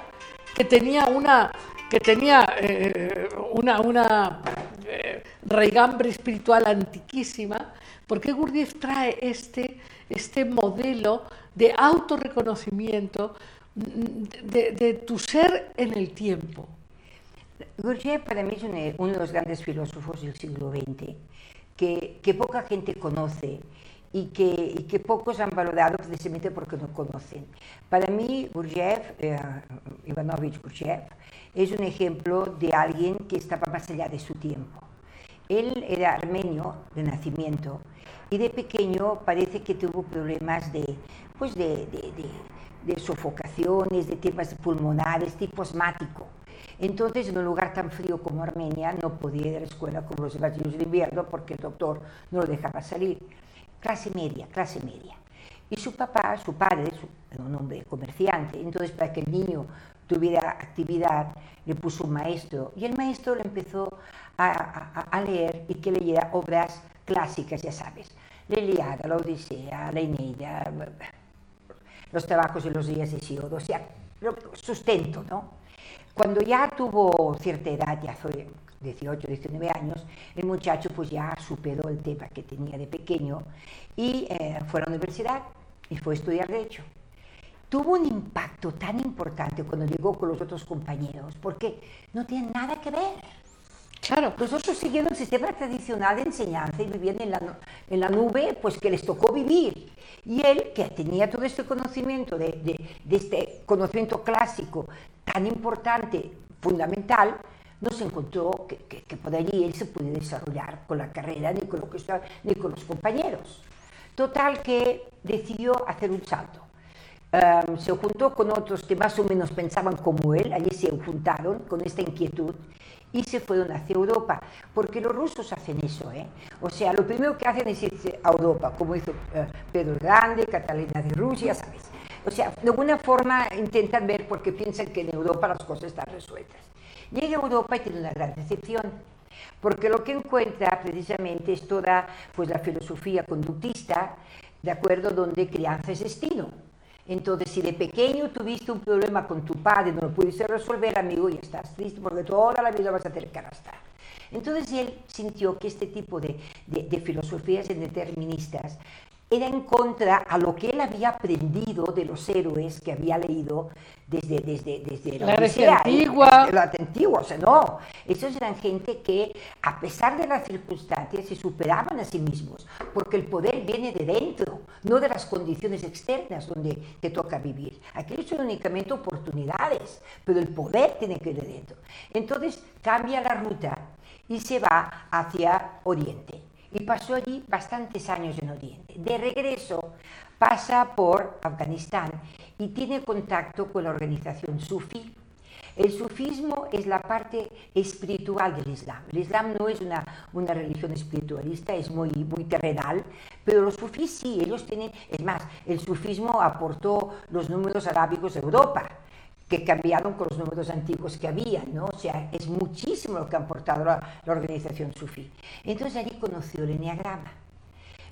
Speaker 2: que tenía una, que tenía, eh, una, una eh, raigambre espiritual antiquísima, porque Gurdjieff trae este, este modelo de autorreconocimiento de, de tu ser en el tiempo.
Speaker 3: Gurdjieff para mí es un- uno de los grandes filósofos del siglo XX, que, que poca gente conoce y que, y que pocos han valorado precisamente porque no conocen. Para mí, Gurdjieff, eh, Ivanovich Gurdjieff, es un ejemplo de alguien que estaba más allá de su tiempo. Él era armenio de nacimiento y de pequeño parece que tuvo problemas de, pues de, de- de- sofocaciones, de temas pulmonares, tipo asmático. Entonces, en un lugar tan frío como Armenia, no podía ir a la escuela como los niños de invierno porque el doctor no lo dejaba salir. Clase media, clase media. Y su papá, su padre, su- era un hombre comerciante, entonces para que el niño tuviera actividad, le puso un maestro y el maestro le empezó a, a- a leer y que leyera obras clásicas, ya sabes, la Iliada, la Odisea, la Eneida, los trabajos de los días de Siodo, o sea, sustento, ¿no? Cuando ya tuvo cierta edad, ya fue 18, 19 años, el muchacho pues ya superó el tema que tenía de pequeño y eh, fue a la universidad y fue a estudiar Derecho. Tuvo un impacto tan importante cuando llegó con los otros compañeros, porque no tiene nada que ver.
Speaker 2: Claro,
Speaker 3: Los otros siguieron el sistema tradicional de enseñanza y vivían en la, en la nube, pues que les tocó vivir. Y él, que tenía todo este conocimiento, de, de- este conocimiento clásico tan importante, fundamental, no se encontró que, que, que por allí él se pudiera desarrollar con la carrera, ni con, lo que estaba- ni con los compañeros. Total que decidió hacer un salto. Um, se juntó con otros que más o menos pensaban como él, allí se juntaron con esta inquietud y se fueron hacia Europa, porque los rusos hacen eso, ¿eh? O sea, lo primero que hacen es irse a Europa, como hizo eh, Pedro Grande, Catalina de Rusia, ¿sabes? O sea, de alguna forma intentan ver porque piensan que en Europa las cosas están resueltas. Llega a Europa y tiene una gran decepción, porque lo que encuentra precisamente es toda pues, la filosofía conductista, de acuerdo, donde crianza es destino. Entonces, si de pequeño tuviste un problema con tu padre, no lo pudiste resolver, amigo, ya estás triste porque toda la vida vas a tener que arrastrar. Entonces él sintió que este tipo de, de- de filosofías deterministas era en contra a lo que él había aprendido de los héroes que había leído desde, desde, desde
Speaker 2: La Grecia
Speaker 3: ¿eh?
Speaker 2: antigua.
Speaker 3: La antigua, o sea, no. Esos eran gente que, a pesar de las circunstancias, se superaban a sí mismos, porque el poder viene de dentro, no de las condiciones externas donde te toca vivir. Aquí son únicamente oportunidades, pero el poder tiene que ir de dentro. Entonces cambia la ruta y se va hacia Oriente. Y pasó allí bastantes años en Oriente. De regreso pasa por Afganistán y tiene contacto con la organización sufí. El sufismo es la parte espiritual del Islam. El Islam no es una, una religión espiritualista, es muy, muy terrenal, pero los sufís sí, ellos tienen, es más, el sufismo aportó los números arábicos a Europa que cambiaron con los números antiguos que había, ¿no? O sea, es muchísimo lo que ha aportado la, la organización sufí. Entonces allí conoció el enneagrama.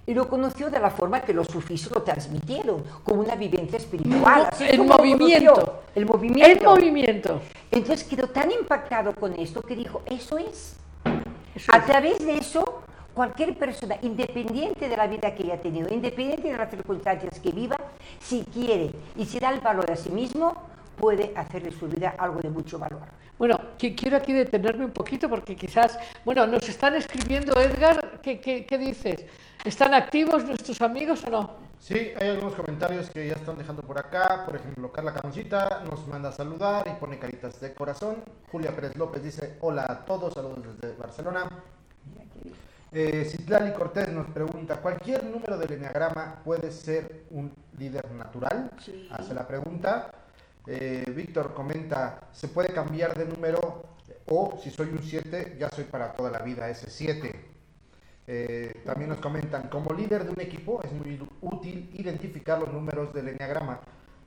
Speaker 3: Y lo conoció de la forma que los sufís lo transmitieron, como una vivencia espiritual. así
Speaker 2: el movimiento.
Speaker 3: conoció, El movimiento.
Speaker 2: El movimiento.
Speaker 3: Entonces quedó tan impactado con esto que dijo, eso es.
Speaker 2: Eso
Speaker 3: A
Speaker 2: es.
Speaker 3: través de eso, cualquier persona, independiente de la vida que haya tenido, independiente de las circunstancias que viva, si quiere y se da el valor a sí mismo, puede hacer de su vida algo de mucho valor.
Speaker 2: Bueno, quiero aquí detenerme un poquito porque quizás, bueno, nos están escribiendo, Edgar, ¿qué, qué, qué dices? ¿Están activos nuestros amigos o no?
Speaker 4: Sí, hay algunos comentarios que ya están dejando por acá. Por ejemplo, Carla Camoncita nos manda a saludar y pone caritas de corazón. Julia Pérez López dice hola a todos, saludos desde Barcelona. Eh, Citlali Cortés nos pregunta, ¿cualquier número del enneagrama puede ser un líder natural? Hace la pregunta. Eh, Víctor comenta, ¿se puede cambiar de número o si soy un 7, ya soy para toda la vida ese 7? Eh, también nos comentan, como líder de un equipo es muy útil identificar los números del enneagrama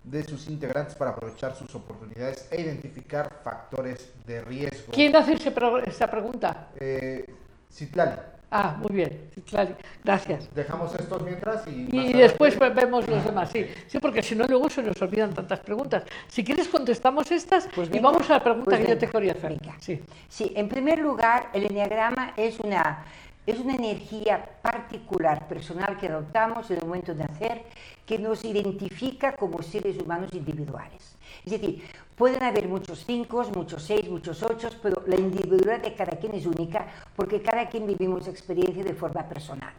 Speaker 4: de sus integrantes para aprovechar sus oportunidades e identificar factores de riesgo.
Speaker 2: ¿Quién hace esa pregunta?
Speaker 4: Eh, Citlali,
Speaker 2: Ah, muy bien, claro, gracias.
Speaker 4: dejamos estos mientras y...
Speaker 2: Y después ve- vemos los demás, sí. Sí, porque si no, luego se nos olvidan tantas preguntas. Si quieres, contestamos estas
Speaker 3: Pues
Speaker 2: y vamos a la pregunta
Speaker 3: pues
Speaker 2: que yo te quería hacer.
Speaker 3: venga.
Speaker 2: Sí.
Speaker 3: Sí, en primer lugar, el enneagrama es una, es una energía particular, personal que adoptamos en el momento de nacer, que nos identifica como seres humanos individuales. Es decir, pueden haber muchos cinco, muchos seis, muchos ocho, pero la individualidad de cada quien es única porque cada quien vivimos experiencia de forma personal.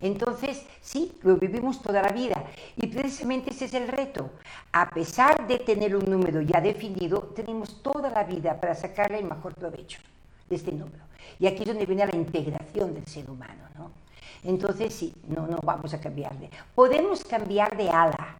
Speaker 3: Entonces, sí, lo vivimos toda la vida y precisamente ese es el reto. A pesar de tener un número ya definido, tenemos toda la vida para sacarle el mejor provecho de este número. Y aquí es donde viene la integración del ser humano, ¿no? Entonces, sí, no, no vamos a cambiarle. Podemos cambiar de ala.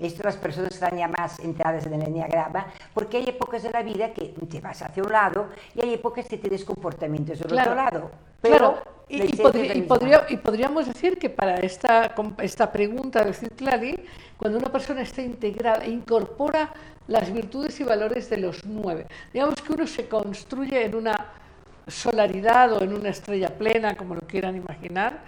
Speaker 3: Esto las personas están ya más entradas en el enneagrama, porque hay épocas de la vida que te vas hacia un lado y hay épocas que tienes comportamientos del
Speaker 2: Claro,
Speaker 3: otro lado. Pero
Speaker 2: Claro, y, podri- podría- podríamos decir que para esta, esta pregunta de Citlali, cuando una persona está integrada e incorpora las virtudes y valores de los nueve, digamos que uno se construye en una solaridad o en una estrella plena, como lo quieran imaginar,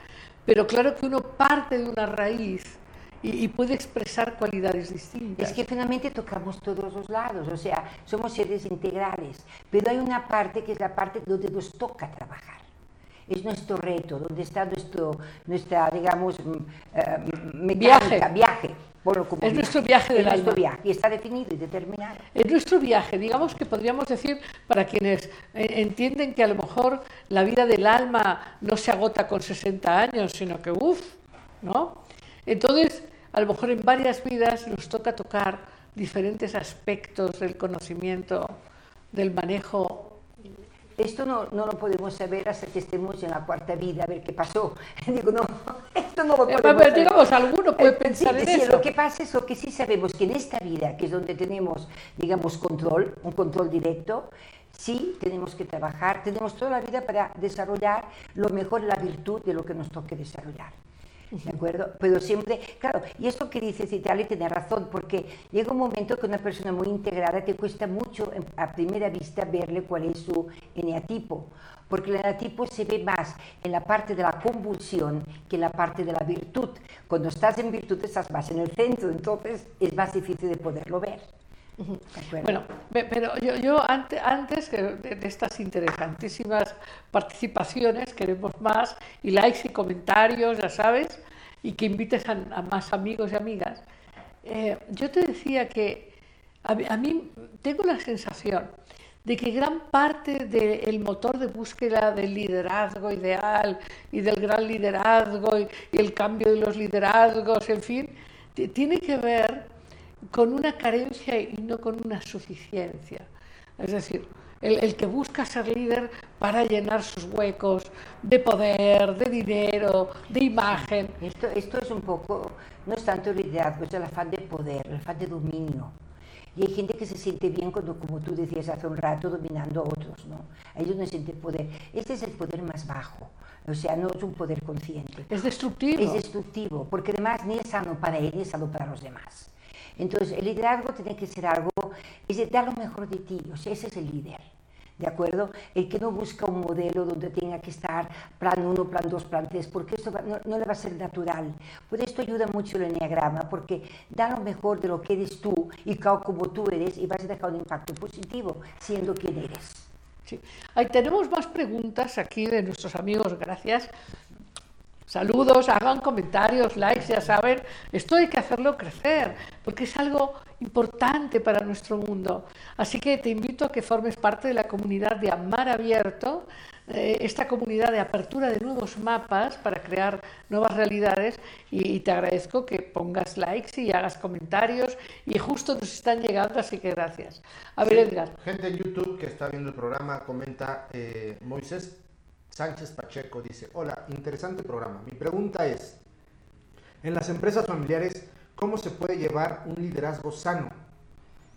Speaker 2: pero claro que uno parte de una raíz y, y puede expresar cualidades distintas.
Speaker 3: Es que finalmente tocamos todos los lados, o sea, somos seres integrales, pero hay una parte que es la parte donde nos toca trabajar. Es nuestro reto, donde está nuestro, nuestra, digamos, eh, mecánica,
Speaker 2: Viaje.
Speaker 3: viaje. ponlo como
Speaker 2: Es
Speaker 3: viaje.
Speaker 2: nuestro viaje del
Speaker 3: Es nuestro
Speaker 2: alma.
Speaker 3: viaje, y está definido y determinado.
Speaker 2: En nuestro viaje, digamos que podríamos decir, para quienes eh, entienden que a lo mejor la vida del alma no se agota con 60 años, sino que uff, ¿no? Entonces, a lo mejor en varias vidas nos toca tocar diferentes aspectos del conocimiento, del manejo.
Speaker 3: Esto no, no lo podemos saber hasta que estemos en la cuarta vida, a ver qué pasó. [LAUGHS] Digo, no, esto no lo
Speaker 2: Eh,
Speaker 3: podemos
Speaker 2: pero
Speaker 3: saber.
Speaker 2: digamos, alguno puede
Speaker 3: Eh,
Speaker 2: pensar
Speaker 3: sí,
Speaker 2: en
Speaker 3: sí,
Speaker 2: eso.
Speaker 3: Lo que pasa es lo que sí sabemos, que en esta vida, que es donde tenemos, digamos, control, un control directo, sí tenemos que trabajar, tenemos toda la vida para desarrollar lo mejor, la virtud de lo que nos toque desarrollar. ¿De acuerdo? Pero siempre, claro, y esto que dice Citali tiene razón, porque llega un momento que una persona muy integrada te cuesta mucho a primera vista verle cuál es su eneatipo, porque el eneatipo se ve más en la parte de la convulsión que en la parte de la virtud. Cuando estás en virtud estás más en el centro, entonces es más difícil de poderlo ver.
Speaker 2: Bueno, pero yo, yo ante- antes que de, estas interesantísimas participaciones, queremos más, y likes y comentarios, ya sabes, y que invites a, más amigos y amigas. Eh, yo te decía que a, mí- tengo la sensación de que gran parte del motor de búsqueda del liderazgo ideal y del gran liderazgo y, y el cambio de los liderazgos, en fin, ti- tiene que ver con una carencia y no con una suficiencia. Es decir, el, el que busca ser líder para llenar sus huecos de poder, de dinero, de imagen.
Speaker 3: Esto, esto es un poco, no es tanto el liderazgo, es el afán de poder, el afán de dominio. Y hay gente que se siente bien cuando, como tú decías hace un rato, dominando a otros, ¿no? Ahí es donde siente poder. Este es el poder más bajo, o sea, no es un poder consciente.
Speaker 2: Es destructivo.
Speaker 3: Es destructivo, porque además ni es sano para él ni es sano para los demás. Entonces, el liderazgo tiene que ser algo, es de dar lo mejor de ti, o sea, ese es el líder. ¿De acuerdo? El que no busca un modelo donde tenga que estar plan 1, plan 2, plan 3, porque esto no, no le va a ser natural. Por esto ayuda mucho el enneagrama, porque da lo mejor de lo que eres tú y como tú eres y vas a dejar un impacto positivo siendo quien eres.
Speaker 2: Sí. Ahí tenemos más preguntas aquí de nuestros amigos, gracias. Saludos, hagan comentarios, likes, ya saben, esto hay que hacerlo crecer, porque es algo importante para nuestro mundo. Así que te invito a que formes parte de la comunidad de Amar Abierto, eh, esta comunidad de apertura de nuevos mapas para crear nuevas realidades y, y te agradezco que pongas likes y hagas comentarios y justo nos están llegando, así que gracias. A ver,
Speaker 4: Sí,
Speaker 2: Edgar.
Speaker 4: Gente en YouTube que está viendo el programa comenta eh, Moisés Sánchez Pacheco dice, hola, interesante programa. Mi pregunta es, en las empresas familiares, ¿cómo se puede llevar un liderazgo sano?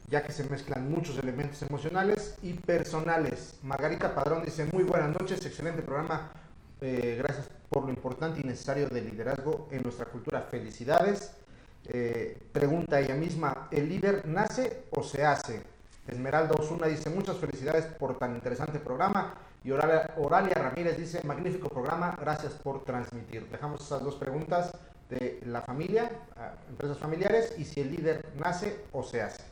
Speaker 4: Ya que se mezclan muchos elementos emocionales y personales. Margarita Padrón dice, muy buenas noches, excelente programa. Eh, gracias por lo importante y necesario del liderazgo en nuestra cultura. Felicidades. Eh, pregunta ella misma, ¿el líder nace o se hace? Esmeralda Osuna dice, muchas felicidades por tan interesante programa. Y Oralia, Oralia Ramírez dice, magnífico programa, gracias por transmitir. Dejamos esas dos preguntas de la familia, empresas familiares, y si el líder nace o se hace.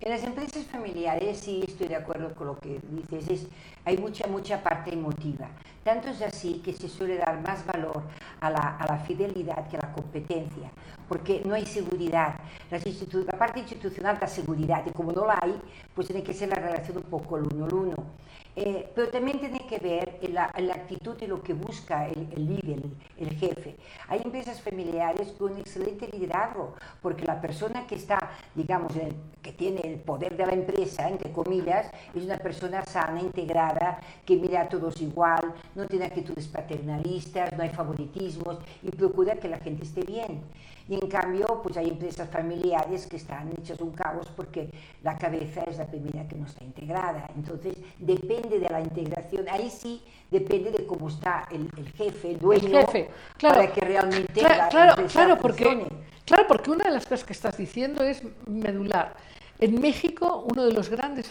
Speaker 3: En las empresas familiares sí estoy de acuerdo con lo que dices, es, hay mucha, mucha parte emotiva. Tanto es así que se suele dar más valor a la, a la fidelidad que a la competencia, porque no hay seguridad. Las la parte institucional da seguridad y como no la hay, pues tiene que ser la relación un poco el uno al uno. Eh, pero también tiene que ver la, la actitud y lo que busca el, el líder, el, jefe. Hay empresas familiares con excelente liderazgo, porque la persona que está, digamos, que tiene el poder de la empresa, entre comillas, es una persona sana, integrada, que mira a todos igual, no tiene actitudes paternalistas, no hay favoritismos y procura que la gente esté bien. Y en cambio, pues hay empresas familiares que están hechas un caos porque la cabeza es la primera que no está integrada. Entonces, depende de la integración. Ahí sí depende de cómo está el, el jefe, el dueño,
Speaker 2: el jefe, claro.
Speaker 3: para que realmente
Speaker 2: Cla-
Speaker 3: la
Speaker 2: claro, claro, porque, claro, porque una de las cosas que estás diciendo es medular. En México, uno de los grandes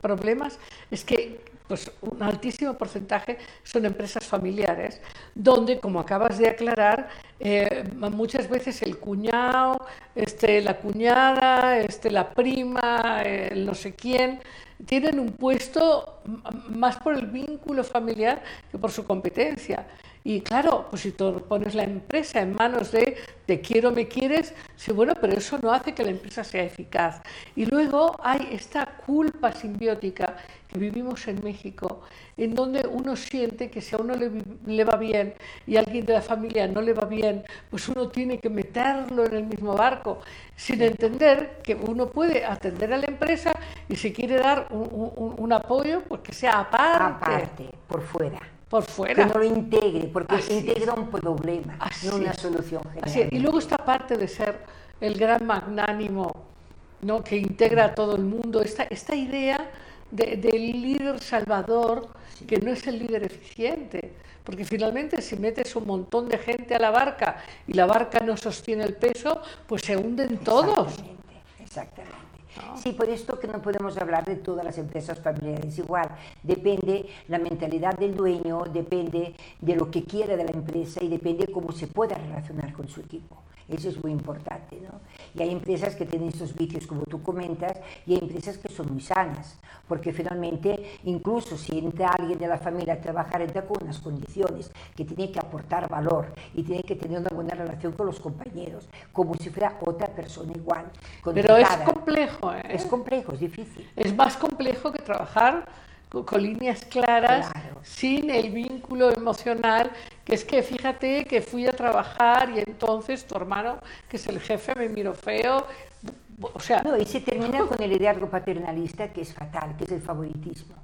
Speaker 2: problemas es que pues, un altísimo porcentaje son empresas familiares, donde, como acabas de aclarar, eh, muchas veces el cuñado, este, la cuñada, este, la prima, el no sé quién, tienen un puesto más por el vínculo familiar que por su competencia. Y claro, pues si tú pones la empresa en manos de te quiero, me quieres, sí, bueno, pero eso no hace que la empresa sea eficaz. Y luego hay esta culpa simbiótica vivimos en México, en donde uno siente que si a uno le, le va bien y a alguien de la familia no le va bien, pues uno tiene que meterlo en el mismo barco, sin entender que uno puede atender a la empresa y si quiere dar un, un- un apoyo, pues que sea aparte,
Speaker 3: Aparte, por fuera.
Speaker 2: por
Speaker 3: Que
Speaker 2: fuera.
Speaker 3: no lo integre, porque
Speaker 2: Así
Speaker 3: integra un problema,
Speaker 2: Así
Speaker 3: no una
Speaker 2: es.
Speaker 3: solución
Speaker 2: Así
Speaker 3: general.
Speaker 2: es. Y luego esta parte de ser el gran magnánimo, ¿no? que integra a todo el mundo, esta, esta idea de- del líder salvador, que no es el líder eficiente. Porque finalmente si metes un montón de gente a la barca y la barca no sostiene el peso, pues se hunden todos.
Speaker 3: Exactamente. Sí, por esto que no podemos hablar de todas las empresas familiares igual. Depende la mentalidad del dueño, depende de lo que quiera de la empresa y depende cómo se pueda relacionar con su equipo. Eso es muy importante, ¿no? Y hay empresas que tienen estos vicios, como tú comentas, y hay empresas que son muy sanas, porque finalmente, incluso si entra alguien de la familia a trabajar, entra con unas condiciones, que tiene que aportar valor y tiene que tener una buena relación con los compañeros, como si fuera otra persona igual.
Speaker 2: Pero es complejo, ¿eh?
Speaker 3: Es complejo, es difícil.
Speaker 2: Es más complejo que trabajar con, líneas claras,
Speaker 3: Claro.
Speaker 2: sin el vínculo emocional, que es que fíjate que fui a trabajar y entonces tu hermano, que es el jefe, me miró feo. O sea,
Speaker 3: No, y se termina [LAUGHS] con el liderazgo paternalista, que es fatal, que es el favoritismo.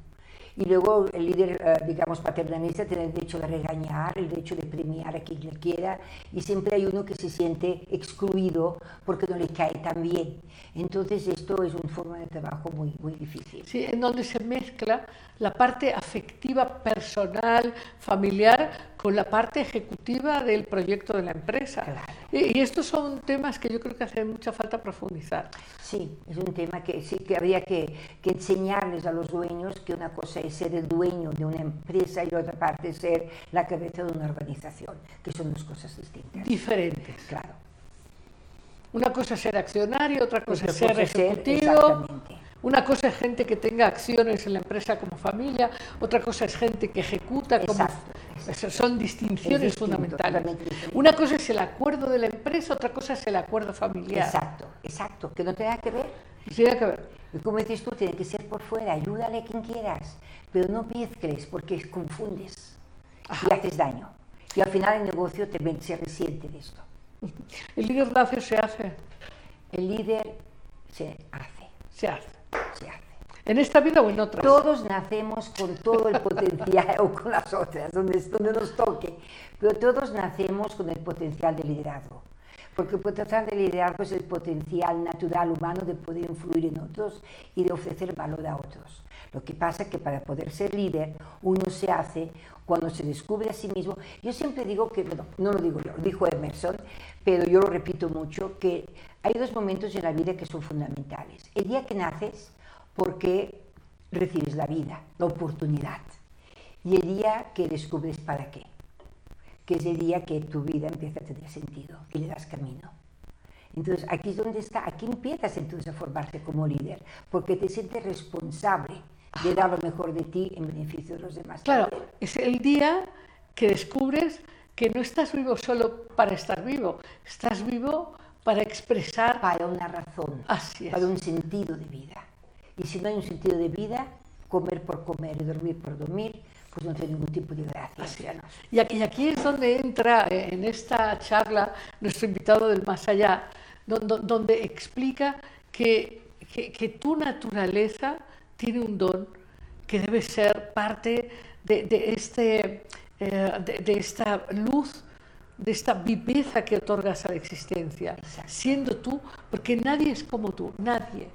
Speaker 3: Y luego el líder, eh, digamos, paternalista tiene el derecho de regañar, el derecho de premiar a quien le quiera, y siempre hay uno que se siente excluido porque no le cae tan bien. Entonces esto es una forma de trabajo muy, muy difícil.
Speaker 2: Sí, en donde se mezcla la parte afectiva, personal, familiar, con la parte ejecutiva del proyecto de la empresa.
Speaker 3: Claro.
Speaker 2: Y, y estos son temas que yo creo que hace mucha falta profundizar.
Speaker 3: Sí, es un tema que sí que habría que, que enseñarles a los dueños que una cosa es ser el dueño de una empresa y otra parte es ser la cabeza de una organización, que son dos cosas distintas.
Speaker 2: Diferentes.
Speaker 3: Claro.
Speaker 2: Una cosa es ser accionario, otra cosa
Speaker 3: Otra
Speaker 2: es ser
Speaker 3: cosa es ser-
Speaker 2: ejecutivo.
Speaker 3: exactamente.
Speaker 2: Una cosa es gente que tenga acciones en la empresa como familia, otra cosa es gente que ejecuta como... Son distinciones
Speaker 3: distinto,
Speaker 2: fundamentales. Una cosa es el acuerdo de la empresa, otra cosa es el acuerdo familiar.
Speaker 3: Exacto, exacto, que no tenga que ver.
Speaker 2: Tiene que ver.
Speaker 3: Y como dices tú, tiene que ser por fuera, ayúdale a quien quieras, pero no mezcles porque confundes y haces daño. Y al final el negocio también se resiente de esto. [LAUGHS]
Speaker 2: El líder nace, se hace,
Speaker 3: El líder se hace,
Speaker 2: se hace.
Speaker 3: Se hace.
Speaker 2: En esta vida o en otras.
Speaker 3: Todos nacemos con todo el potencial, [LAUGHS] o con las otras, donde, donde nos toque, pero todos nacemos con el potencial de liderazgo. Porque el potencial de liderazgo es el potencial natural humano de poder influir en otros y de ofrecer valor a otros. Lo que pasa es que para poder ser líder, uno se hace cuando se descubre a sí mismo. Yo siempre digo que, bueno, no lo digo yo, lo dijo Emerson, pero yo lo repito mucho, que hay dos momentos en la vida que son fundamentales. El día que naces, porque recibes la vida, la oportunidad. Y el día que descubres para qué, que es el día que tu vida empieza a tener sentido y le das camino. Entonces, aquí es donde está, aquí empiezas entonces a formarte como líder, porque te sientes responsable de dar lo mejor de ti en beneficio de los demás.
Speaker 2: Claro, es el día que descubres que no estás vivo solo para estar vivo, estás vivo para expresar.
Speaker 3: Para una razón,
Speaker 2: Así es.
Speaker 3: para un sentido de vida. Y si no hay un sentido de vida, comer por comer y dormir por dormir, pues no tiene ningún tipo de gracia.
Speaker 2: Así. Y aquí, y aquí es donde entra eh, en esta charla nuestro invitado del más allá, donde, donde explica que, que- que tu naturaleza tiene un don que debe ser parte de, de este, eh, de, de esta luz, de esta viveza que otorgas a la existencia, siendo tú, porque nadie es como tú, nadie.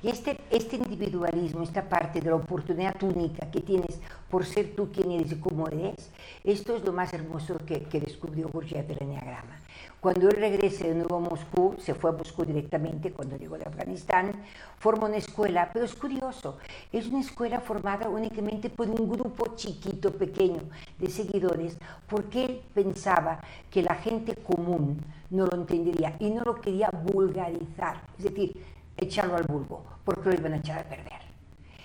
Speaker 3: Y este, este individualismo, esta parte de la oportunidad única que tienes por ser tú quien eres y cómo eres, esto es lo más hermoso que, que descubrió Gurdjieff del Enneagrama. Cuando él regresa de nuevo a Moscú, se fue a Moscú directamente cuando llegó de Afganistán, forma una escuela, pero es curioso, es una escuela formada únicamente por un grupo chiquito, pequeño de seguidores, porque él pensaba que la gente común no lo entendería y no lo quería vulgarizar, es decir, echarlo al vulgo, porque lo iban a echar a perder.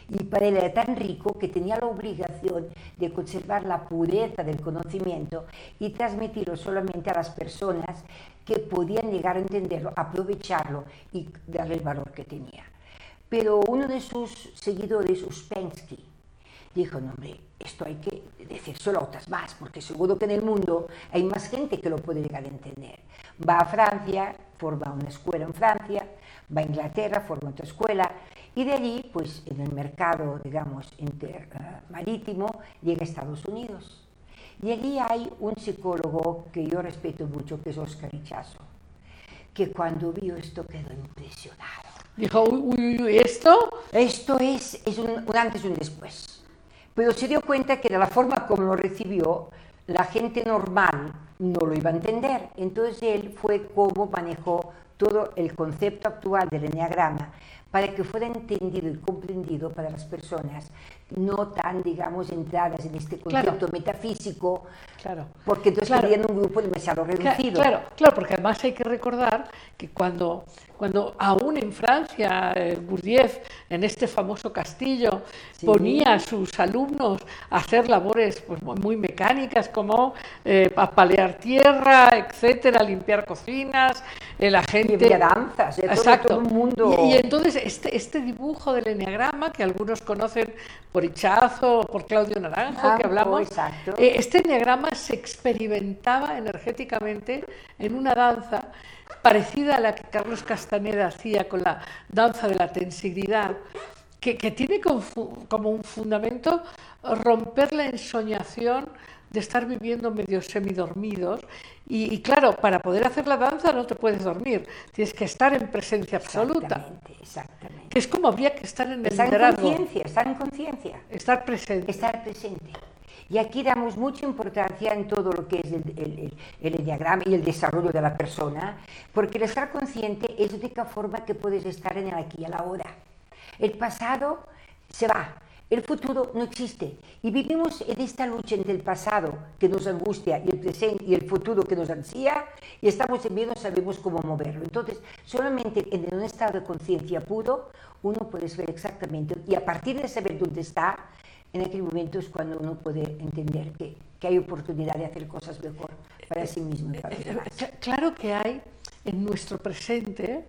Speaker 3: Y para él era tan rico que tenía la obligación de conservar la pureza del conocimiento y transmitirlo solamente a las personas que podían llegar a entenderlo, aprovecharlo y darle el valor que tenía. Pero uno de sus seguidores, Uspensky, dijo, no hombre, esto hay que decírselo a otras más, porque seguro que en el mundo hay más gente que lo puede llegar a entender. Va a Francia, forma una escuela en Francia, va a Inglaterra, forma otra escuela, y de allí, pues en el mercado, digamos, intermarítimo, llega a Estados Unidos. Y allí hay un psicólogo que yo respeto mucho, que es Oscar Ichazo, que cuando vio esto quedó impresionado.
Speaker 2: Dijo, uy, uy, uy, ¿esto?
Speaker 3: Esto es, es un, un antes y un después. Pero se dio cuenta que de la forma como lo recibió, la gente normal no lo iba a entender. Entonces él fue como manejó todo el concepto actual del enneagrama para que fuera entendido y comprendido para las personas no tan, digamos, entradas en este concepto metafísico,
Speaker 2: Claro.
Speaker 3: porque entonces
Speaker 2: Claro.
Speaker 3: querían un grupo demasiado reducido.
Speaker 2: Claro, claro, porque además hay que recordar que cuando, cuando aún en Francia, eh, Gurdjieff, en este famoso castillo,
Speaker 3: Sí.
Speaker 2: ponía a sus alumnos a hacer labores pues, muy- mecánicas como eh, apalear tierra, etcétera, limpiar cocinas, la gente...
Speaker 3: había danzas, todo-
Speaker 2: Exacto.
Speaker 3: todo el mundo-
Speaker 2: Y, y entonces este, este dibujo del enneagrama, que algunos conocen por Ichazo o por Claudio Naranjo, que hablamos,
Speaker 3: exacto.
Speaker 2: eh, este enneagrama se experimentaba energéticamente en una danza parecida a la que Carlos Castaneda hacía con la danza de la tensibilidad, que, que tiene confu- como un fundamento romper la ensoñación de estar viviendo medio semidormidos. Y, y claro, para poder hacer la danza no te puedes dormir, tienes que estar en presencia absoluta,
Speaker 3: Exactamente, exactamente.
Speaker 2: que es como habría que estar en el
Speaker 3: Estar en conciencia, estar en conciencia.
Speaker 2: estar presente.
Speaker 3: estar presente. Y aquí damos mucha importancia en todo lo que es el, el, el- el enneagrama y el desarrollo de la persona, porque el estar consciente es la única forma que puedes estar en el aquí y el ahora. El pasado se va, el futuro no existe. Y vivimos en esta lucha entre el pasado que nos angustia y el presente y el futuro que nos ansía, y estamos en no sabemos cómo moverlo. Entonces, solamente en un estado de conciencia puro, uno puede saber exactamente, y a partir de saber dónde está, en aquel momento es cuando uno puede entender que, que hay oportunidad de hacer cosas mejor para sí mismo demás.
Speaker 2: Cla- Claro que hay en nuestro presente,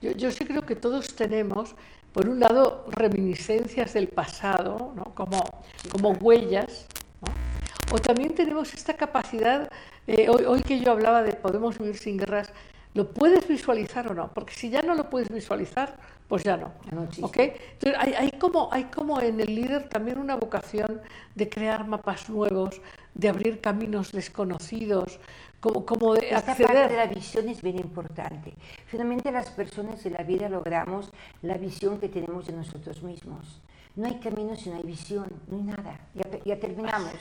Speaker 2: yo, yo sí creo que todos tenemos, por un lado, reminiscencias del pasado, ¿no? como, como huellas, ¿no? o también tenemos esta capacidad, eh, hoy, hoy que yo hablaba de podemos vivir sin guerras, ¿lo puedes visualizar o no? Porque si ya no lo puedes visualizar, pues ya no.
Speaker 3: No existe.
Speaker 2: ¿ok? Entonces, hay, hay como, hay como en el líder también una vocación de crear mapas nuevos, de abrir caminos desconocidos, como, como de
Speaker 3: Esta parte de
Speaker 2: acceder.
Speaker 3: la visión es bien importante. Finalmente las personas en la vida logramos la visión que tenemos de nosotros mismos. No hay camino si no hay visión, no hay nada. Ya, ya terminamos.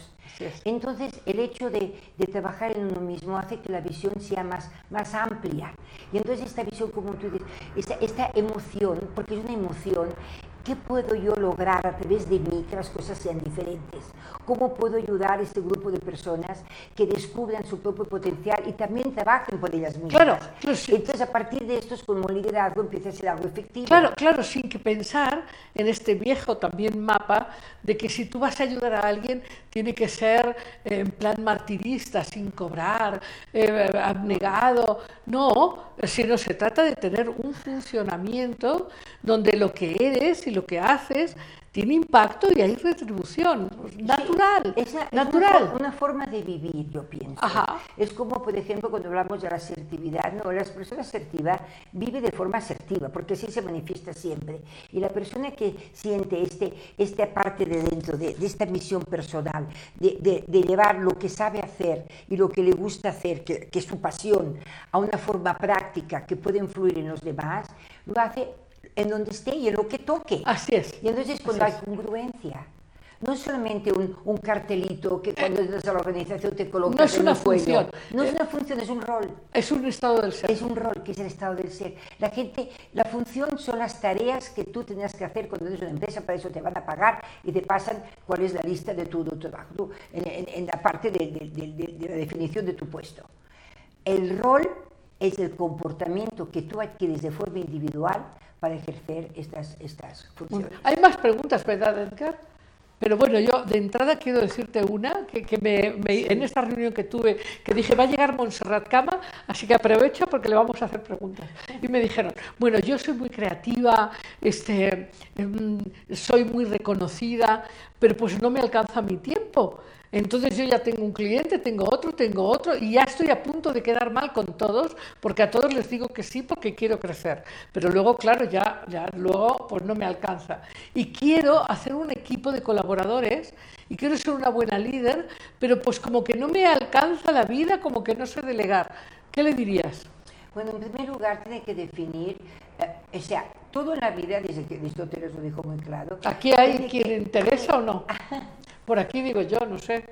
Speaker 3: Entonces, el hecho de, de trabajar en uno mismo hace que la visión sea más, más amplia. Y entonces esta visión, como tú dices, esta, esta emoción, porque es una emoción, ¿qué puedo yo lograr a través de mí que las cosas sean diferentes? ¿Cómo puedo ayudar a este grupo de personas que descubran su propio potencial y también trabajen por ellas mismas?
Speaker 2: Claro, claro, sí.
Speaker 3: Entonces, a partir de esto, es como liderazgo empieza a ser algo efectivo.
Speaker 2: Claro, claro, sin que pensar en este viejo también mapa de que si tú vas a ayudar a alguien tiene que ser en plan martirista, sin cobrar, eh, abnegado. No, sino se trata de tener un funcionamiento donde lo que eres y lo que haces tiene impacto y hay retribución natural,
Speaker 3: Es una, es
Speaker 2: natural.
Speaker 3: una, for- una forma de vivir, yo pienso.
Speaker 2: Ajá.
Speaker 3: Es como, por ejemplo, cuando hablamos de la asertividad, no, la persona asertiva vive de forma asertiva, porque así se manifiesta siempre. Y la persona que siente este, esta parte de dentro, de, de esta misión personal, de, de- de llevar lo que sabe hacer y lo que le gusta hacer, que, que es su pasión, a una forma práctica que puede influir en los demás, lo hace en donde esté y en lo que toque.
Speaker 2: Así es.
Speaker 3: Y entonces cuando hay
Speaker 2: Así
Speaker 3: congruencia, no solamente un, un cartelito que cuando entras a la organización te colocas
Speaker 2: No es
Speaker 3: en
Speaker 2: una
Speaker 3: cuello.
Speaker 2: función.
Speaker 3: No es una función, es un rol.
Speaker 2: Es un estado del ser.
Speaker 3: Es un rol que es el estado del ser. La gente, la función son las tareas que tú tenías que hacer cuando eres una empresa, para eso te van a pagar y te pasan cuál es la lista de tu, de tu trabajo, tú, en, en- en la parte de- de- de la definición de tu puesto. El rol es el comportamiento que tú adquieres de forma individual para ejercer estas, estas funciones.
Speaker 2: Hay más preguntas, ¿verdad, Edgar? Pero bueno, yo de entrada quiero decirte una, que, que me, me- en esta reunión que tuve, que dije, va a llegar Montserrat Cama, así que aprovecho porque le vamos a hacer preguntas. Y me dijeron, bueno, yo soy muy creativa, este, em, soy muy reconocida, pero pues no me alcanza mi tiempo. Entonces yo ya tengo un cliente, tengo otro, tengo otro, y ya estoy a punto de quedar mal con todos, porque a todos les digo que sí porque quiero crecer. Pero luego, claro, ya, ya luego pues no me alcanza. Y quiero hacer un equipo de colaboradores y quiero ser una buena líder, pero pues como que no me alcanza la vida, como que no sé delegar. ¿Qué le dirías?
Speaker 3: Bueno, en primer lugar, tiene que definir, eh, o sea, todo en la vida, desde que Aristóteles lo dijo muy claro,
Speaker 2: ¿Aquí hay quien
Speaker 3: que-
Speaker 2: le interesa o no? Por aquí digo yo, no sé.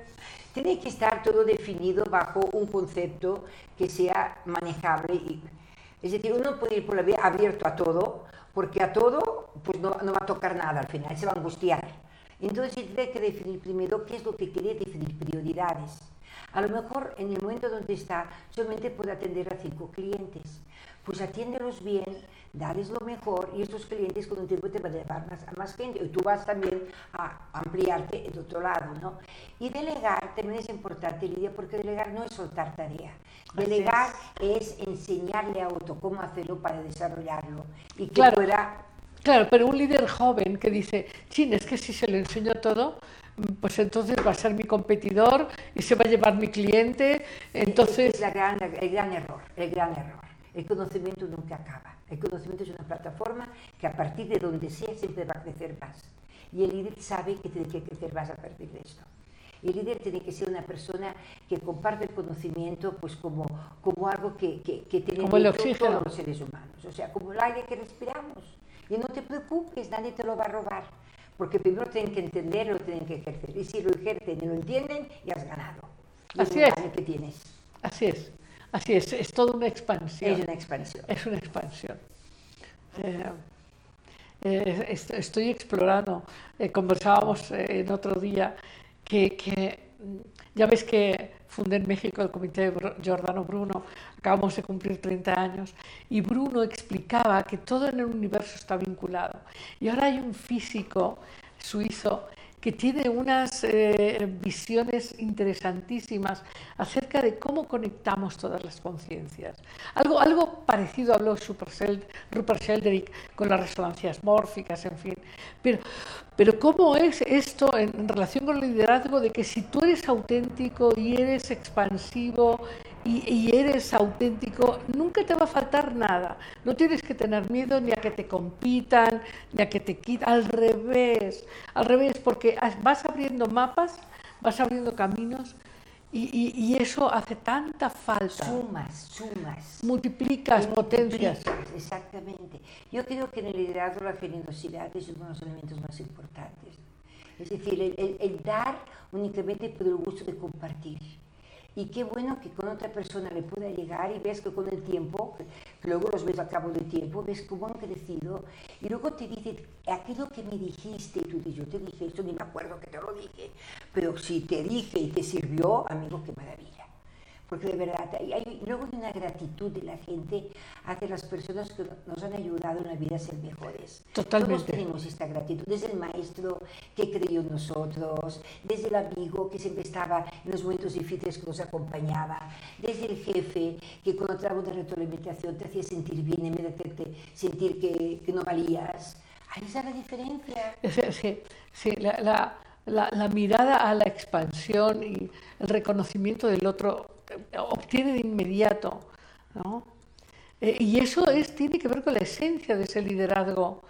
Speaker 3: Tiene que estar todo definido bajo un concepto que sea manejable. Y, es decir, uno puede ir por la vida abierto a todo porque a todo pues no, no va a tocar nada al final, se va a angustiar. Entonces tiene que definir primero qué es lo que quiere, definir prioridades. A lo mejor en el momento donde está solamente puede atender a cinco clientes. Pues atiéndelos bien, dales lo mejor y estos clientes con un tiempo te van a llevar más, a más gente y tú vas también a ampliarte el otro lado, ¿no? Y delegar también es importante, Lidia, porque delegar no es soltar tarea. Delegar es. enseñarle a otro cómo hacerlo para desarrollarlo y que
Speaker 2: Claro.
Speaker 3: pueda
Speaker 2: Claro, pero un líder joven que dice, chin, es que si se lo enseño todo, pues entonces va a ser mi competidor y se va a llevar mi cliente,
Speaker 3: Es
Speaker 2: entonces...
Speaker 3: la gran- el gran error, el gran error. El conocimiento nunca acaba. El conocimiento es una plataforma que a partir de donde sea siempre va a crecer más. Y el líder sabe que tiene que crecer más a partir de esto. El líder tiene que ser una persona que comparte el conocimiento pues como, como algo que, que, que
Speaker 2: oxígeno.
Speaker 3: todos los seres humanos. O sea, como el aire que respiramos. Y no te preocupes, nadie te lo va a robar. Porque primero tienen que entenderlo, tienen que ejercer. Y si lo ejercen y lo entienden, ya has ganado. Y
Speaker 2: Así es.
Speaker 3: que tienes.
Speaker 2: Así es, así es, es toda una expansión.
Speaker 3: Es una expansión.
Speaker 2: Es una expansión. Eh, eh, est- estoy explorando, eh, conversábamos en otro día que, que, mm, ya ves que fundé en México el comité de Giordano Bruno, acabamos de cumplir 30 años, y Bruno explicaba que todo en el universo está vinculado. Y ahora hay un físico suizo que tiene unas eh, visiones interesantísimas acerca de cómo conectamos todas las conciencias. Algo, algo parecido habló Rupert Sheldrake con las resonancias mórficas, en fin. Pero, pero ¿cómo es esto en relación con el liderazgo de que si tú eres auténtico y eres expansivo y, y eres auténtico, nunca te va a faltar nada. No tienes que tener miedo ni a que te compitan, ni a que te quiten. Al revés, al revés, porque as- vas abriendo mapas, vas abriendo caminos y, y- y eso hace tanta falta.
Speaker 3: Sumas, sumas.
Speaker 2: Multiplicas, potencias.
Speaker 3: Multiplicas, Exactamente. Yo creo que en el liderazgo la generosidad es uno de los elementos más importantes. Es decir, el, el- el dar únicamente por el gusto de compartir. Y qué bueno que con otra persona le pueda llegar y ves que con el tiempo, que luego los ves a cabo del tiempo, ves cómo han crecido y luego te dicen, aquello que me dijiste, y tú dices, yo te dije esto, ni me acuerdo que te lo dije, pero si te dije y te sirvió, amigo, qué maravilla. Porque de verdad, hay, hay- luego hay una gratitud de la gente hacia las personas que nos han ayudado en la vida a ser mejores.
Speaker 2: Totalmente.
Speaker 3: Todos tenemos esta gratitud, desde el maestro que creyó en nosotros, desde el amigo que siempre estaba en los momentos difíciles que nos acompañaba, desde el jefe que cuando daba una retroalimentación te hacía sentir bien en vez de hacerte sentir que, que no valías. Ahí está la diferencia.
Speaker 2: Sí, sí, sí, la, la- la- la mirada a la expansión y el reconocimiento del otro obtiene de inmediato, ¿no? Eh, y eso es, tiene que ver con la esencia de ese liderazgo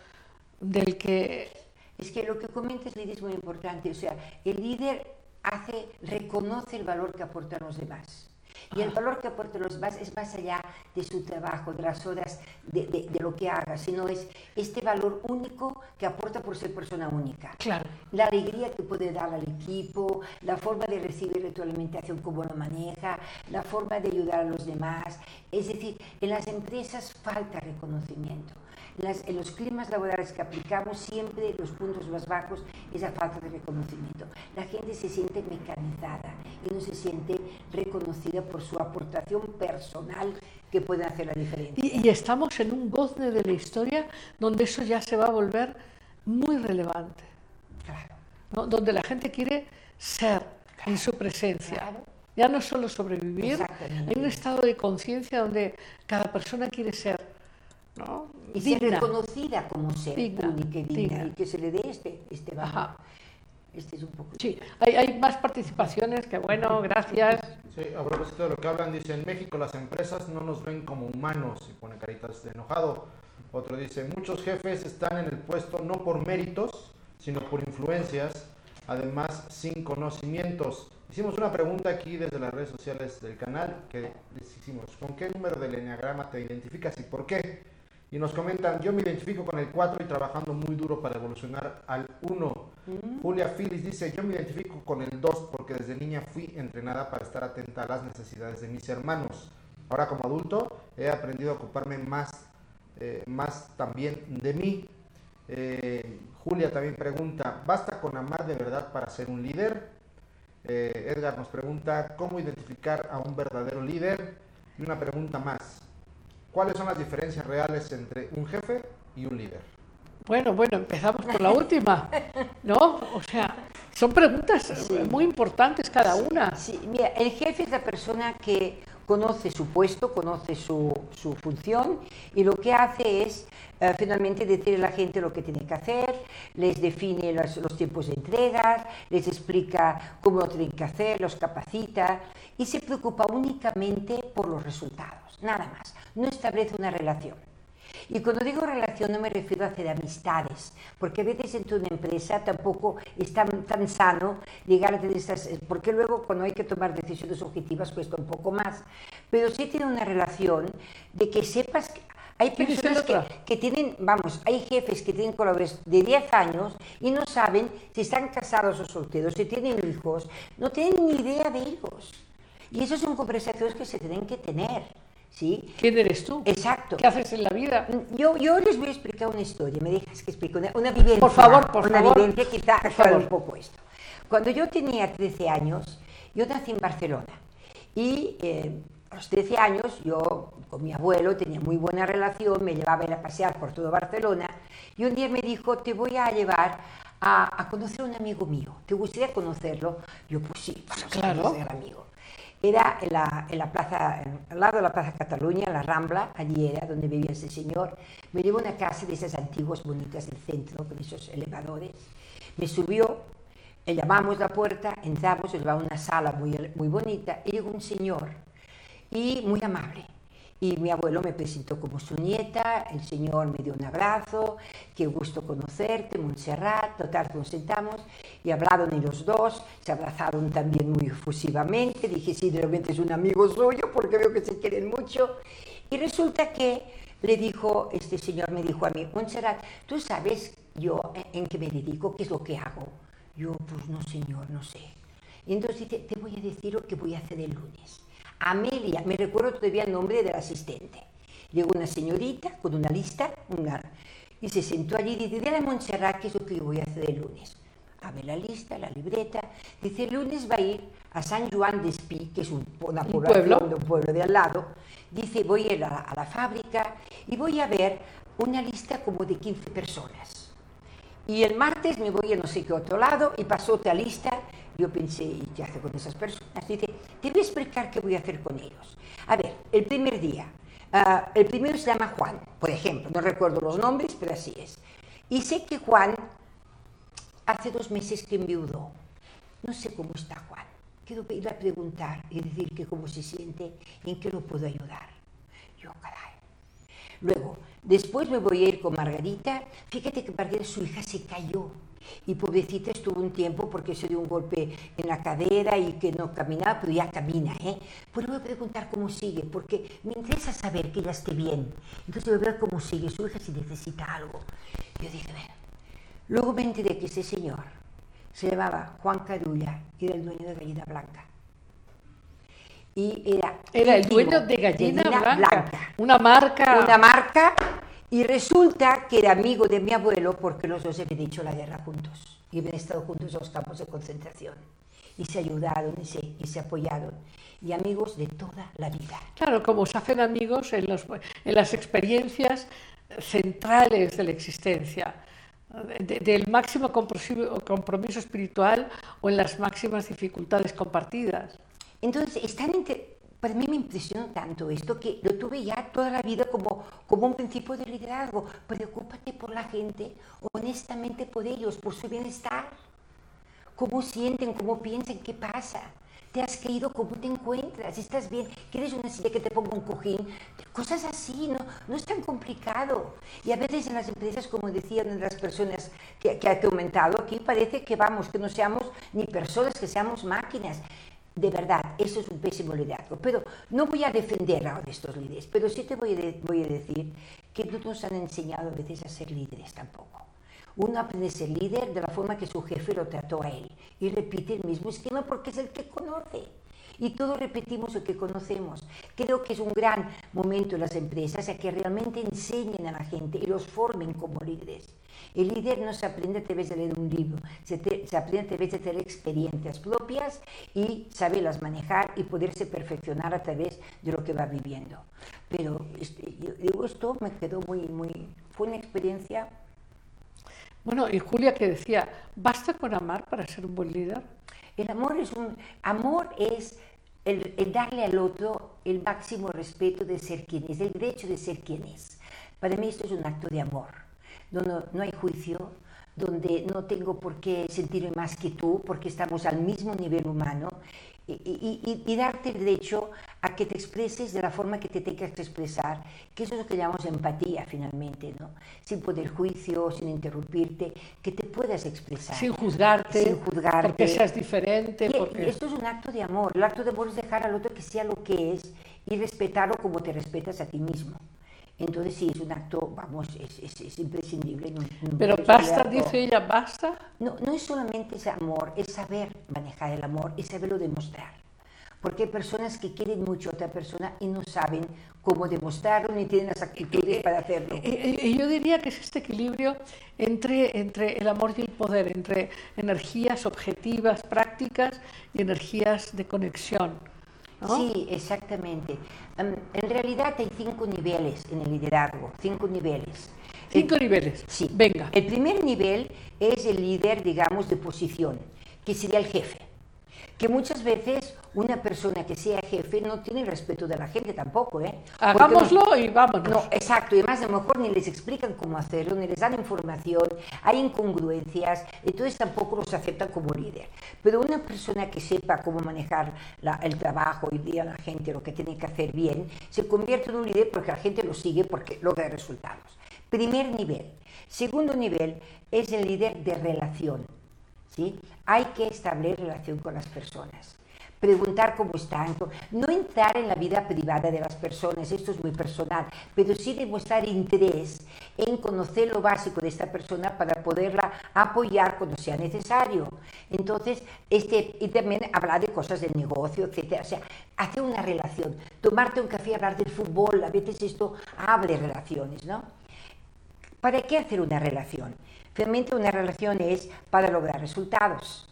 Speaker 2: del que
Speaker 3: Es que lo que comentas, Lidia, es muy importante. O sea, el líder hace, reconoce el valor que aportan los demás. Y el valor que aportan los demás es más allá de su trabajo, de las horas, de, de- de lo que haga, sino es este valor único que aporta por ser persona única.
Speaker 2: Claro.
Speaker 3: La alegría que puede dar al equipo, la forma de recibir retroalimentación, cómo lo maneja, la forma de ayudar a los demás. Es decir, en las empresas falta reconocimiento. En, las- en los climas laborales que aplicamos, siempre los puntos más bajos es la falta de reconocimiento. La gente se siente mecanizada y no se siente reconocida por su aportación personal que puede hacer la diferencia.
Speaker 2: Y, y estamos en un gozne de la historia donde eso ya se va a volver muy relevante,
Speaker 3: Claro.
Speaker 2: ¿no? donde la gente quiere ser en su presencia.
Speaker 3: Claro.
Speaker 2: Ya no solo sobrevivir, hay un estado de conciencia donde cada persona quiere ser ¿no?
Speaker 3: Y ser
Speaker 2: digna.
Speaker 3: reconocida como ser
Speaker 2: Digna,
Speaker 3: única y digna,
Speaker 2: digna.
Speaker 3: y que se le dé este, este valor. Este es un poco...
Speaker 2: Sí, hay, hay más participaciones que bueno, gracias.
Speaker 4: Sí, a propósito de lo que hablan, dice, en México las empresas no nos ven como humanos, y pone caritas de enojado. Otro dice, muchos jefes están en el puesto no por méritos, sino por influencias, además sin conocimientos. Hicimos una pregunta aquí desde las redes sociales del canal, que les hicimos, ¿con qué número del enneagrama te identificas y por qué? Y nos comentan, yo me identifico con el 4 y trabajando muy duro para evolucionar al 1. Julia Phillips dice, yo me identifico con el 2 porque desde niña fui entrenada para estar atenta a las necesidades de mis hermanos. Ahora como adulto he aprendido a ocuparme más eh, más también de mí. Eh, Julia también pregunta, ¿basta con amar de verdad para ser un líder? Eh, Edgar nos pregunta, ¿cómo identificar a un verdadero líder? Y una pregunta más, ¿cuáles son las diferencias reales entre un jefe y un líder?
Speaker 2: Bueno, bueno, empezamos por la última, ¿no? O sea, son preguntas muy importantes cada una.
Speaker 3: Sí, mira, el jefe es la persona que conoce su puesto, conoce su, su función y lo que hace es eh, finalmente decirle a la gente lo que tiene que hacer, les define los, los tiempos de entrega, les explica cómo lo tienen que hacer, los capacita y se preocupa únicamente por los resultados, nada más, no establece una relación. Y cuando digo relación no me refiero a hacer amistades, porque a veces en una empresa tampoco es tan, tan sano llegar a tener estas, porque luego cuando hay que tomar decisiones objetivas cuesta un poco más. Pero sí tiene una relación de que sepas que hay personas que, que, tienen, vamos, hay jefes que tienen colaboradores de 10 años y no saben si están casados o solteros, si tienen hijos, no tienen ni idea de ellos. Y esas son conversaciones que se tienen que tener. ¿Sí?
Speaker 2: ¿Quién eres tú?
Speaker 3: Exacto.
Speaker 2: ¿Qué haces en la vida?
Speaker 3: Yo, yo les voy a explicar una historia, me dejas que explique una, una vivencia.
Speaker 2: Por favor, por
Speaker 3: una
Speaker 2: favor.
Speaker 3: vivencia quizá aclare un poco esto. Cuando yo tenía 13 años, yo nací en Barcelona y eh, a los 13 años yo con mi abuelo tenía muy buena relación, me llevaba a ir a pasear por todo Barcelona y un día me dijo, te voy a llevar a, a conocer a un amigo mío, ¿te gustaría conocerlo? Yo pues sí, vamos
Speaker 2: Claro.
Speaker 3: conocer al amigo. Era en la, en la plaza, al lado de la Plaza Cataluña, en la Rambla, allí era donde vivía ese señor. Me llevó una casa de esas antiguas bonitas del centro, con esos elevadores. Me subió, llamamos la puerta, entramos, nos llevaba a una sala muy, muy bonita, y llegó un señor, y muy amable. Y mi abuelo me presentó como su nieta, el señor me dio un abrazo, qué gusto conocerte, Montserrat, total, nos sentamos y hablaron y los dos, se abrazaron también muy efusivamente, dije, sí, realmente es un amigo suyo porque veo que se quieren mucho. Y resulta que le dijo, este señor me dijo a mí, Montserrat, ¿tú sabes yo en qué me dedico? ¿Qué es lo que hago? Yo, pues no, señor, no sé. Y entonces dice, te voy a decir lo que voy a hacer el lunes. Amelia, me recuerdo todavía el nombre del asistente. Llegó una señorita con una lista una, y se sentó allí y dice, dile a Montserrat qué es lo que yo voy a hacer el lunes. Abre la lista, la libreta. Dice, el lunes va a ir a San Juan de Espí, que es un, una
Speaker 2: ¿Un pueblo?
Speaker 3: de un pueblo de al lado. Dice, voy a ir a la, a la fábrica y voy a ver una lista como de 15 personas. Y el martes me voy a no sé qué otro lado y pasó otra lista. Yo pensé, ¿y qué hace con esas personas? Dice, te voy a explicar qué voy a hacer con ellos. A ver, el primer día, ah, el primero se llama Juan, por ejemplo, no recuerdo los nombres, pero así es. Y sé que Juan hace dos meses que enviudó. No sé cómo está Juan. Quiero ir a preguntar y decir que cómo se siente y en qué lo puedo ayudar. Yo, caray. Luego, después me voy a ir con Margarita. Fíjate que Margarita, su hija se cayó. Y pobrecita estuvo un tiempo porque se dio un golpe en la cadera y que no caminaba, pero ya camina, ¿eh? Pues voy a preguntar cómo sigue, porque me interesa saber que ella esté bien. Entonces voy a ver cómo sigue su hija si necesita algo. Yo dije, bueno. Luego me enteré que ese señor se llamaba Juan Carulla y era el dueño de Gallina Blanca. Y era,
Speaker 2: Era el dueño de Gallina, Blanca,
Speaker 3: Blanca
Speaker 2: una marca.
Speaker 3: una marca y resulta que era amigo de mi abuelo porque los dos habían hecho la guerra juntos y habían estado juntos en los campos de concentración y se ayudaron y se, y se apoyaron y amigos de toda la vida.
Speaker 2: Claro, como se hacen amigos en, los, en las experiencias centrales de la existencia, de- del máximo compromiso, espiritual o en las máximas dificultades compartidas.
Speaker 3: Entonces, es tan inter- para mí me impresionó tanto esto que lo tuve ya toda la vida como, como un principio de liderazgo. Preocúpate por la gente, honestamente por ellos, por su bienestar. ¿Cómo sienten? ¿Cómo piensan? ¿Qué pasa? ¿Te has caído? ¿Cómo te encuentras? ¿Estás bien? ¿Quieres una silla que te ponga un cojín? Cosas así, no, no es tan complicado. Y a veces en las empresas, como decían las personas que, que ha comentado aquí, parece que vamos, que no seamos ni personas, que seamos máquinas. De verdad, eso es un pésimo liderazgo. Pero no voy a defender a estos líderes, pero sí te voy a, voy a decir que no nos han enseñado a veces a ser líderes tampoco. Uno aprende a ser líder de la forma que su jefe lo trató a él y repite el mismo esquema porque es el que conoce. Y todos repetimos lo que conocemos. Creo que es un gran momento en las empresas a que realmente enseñen a la gente y los formen como líderes. El líder no se aprende a través de leer un libro, se, aprende a través de tener experiencias propias y saberlas manejar y poderse perfeccionar a través de lo que va viviendo. Pero este, digo, esto me quedó muy, muy, fue una experiencia.
Speaker 2: Bueno, y Julia que decía, ¿basta con amar para ser un buen líder?
Speaker 3: El amor es un, amor es el, el darle al otro el máximo respeto de ser quien es, el derecho de ser quien es. Para mí esto es un acto de amor donde no hay juicio, donde no tengo por qué sentirme más que tú, porque estamos al mismo nivel humano, y, y, y, darte el derecho a que te expreses de la forma que te tengas que expresar, que eso es lo que llamamos empatía finalmente, ¿no? Sin poder juicio, sin interrumpirte, que te puedas expresar.
Speaker 2: Sin juzgarte,
Speaker 3: sin juzgarte.
Speaker 2: porque seas diferente.
Speaker 3: Y,
Speaker 2: porque...
Speaker 3: Esto es un acto de amor, el acto de amor es dejar al otro que sea lo que es y respetarlo como te respetas a ti mismo. Entonces sí, es un acto, vamos, es, es, es imprescindible. No, no
Speaker 2: Pero basta, dice ella, basta.
Speaker 3: No, no es solamente ese amor, es saber manejar el amor, es saberlo demostrar. Porque hay personas que quieren mucho a otra persona y no saben cómo demostrarlo ni tienen las actitudes para hacerlo.
Speaker 2: Y yo diría que es este equilibrio entre, entre el amor y el poder, entre energías objetivas, prácticas y energías de conexión. ¿No?
Speaker 3: Sí, exactamente. Um, en realidad hay cinco niveles en el liderazgo, cinco niveles.
Speaker 2: Cinco
Speaker 3: el,
Speaker 2: niveles.
Speaker 3: Sí.
Speaker 2: Venga.
Speaker 3: El primer nivel es el líder, digamos, de posición, que sería el jefe. Que muchas veces una persona que sea jefe no tiene el respeto de la gente tampoco, ¿eh?
Speaker 2: Hagámoslo
Speaker 3: no,
Speaker 2: y vámonos.
Speaker 3: No, exacto, y además a lo mejor ni les explican cómo hacerlo, ni les dan información, hay incongruencias, entonces tampoco los aceptan como líder. Pero una persona que sepa cómo manejar la, el trabajo y dir a la gente lo que tiene que hacer bien, se convierte en un líder porque la gente lo sigue porque logra resultados. Primer nivel. Segundo nivel es el líder de relación. Hay que establecer relación con las personas preguntar cómo están, no entrar en la vida privada de las personas, esto es muy personal, pero sí demostrar interés en conocer lo básico de esta persona para poderla apoyar cuando sea necesario. Entonces, este, y también hablar de cosas del negocio, etcétera, o sea, hacer una relación, tomarte un café, hablar del fútbol, a veces esto abre relaciones, ¿no? ¿Para qué hacer una relación? Realmente una relación es para lograr resultados.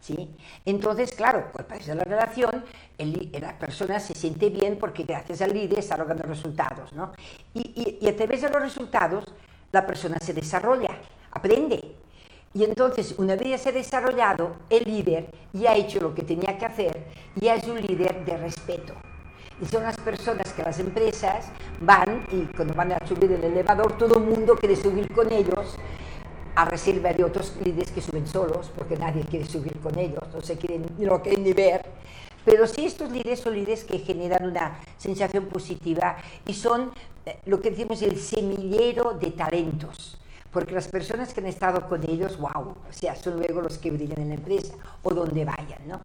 Speaker 3: ¿Sí? Entonces, claro, a través de la relación, el, la persona se siente bien porque gracias al líder está logrando resultados, ¿no? Y, y, y, a través de los resultados, la persona se desarrolla, aprende. Y entonces, una vez ya se ha desarrollado, el líder ya ha hecho lo que tenía que hacer, ya es un líder de respeto. Y son las personas que las empresas van y cuando van a subir el elevador, todo el mundo quiere subir con ellos a reserva de otros líderes que suben solos, porque nadie quiere subir con ellos, no se quieren, no quieren ni ver. Pero sí estos líderes son líderes que generan una sensación positiva y son eh, lo que decimos el semillero de talentos. Porque las personas que han estado con ellos, wow, o sea, son luego los que brillan en la empresa o donde vayan, ¿no?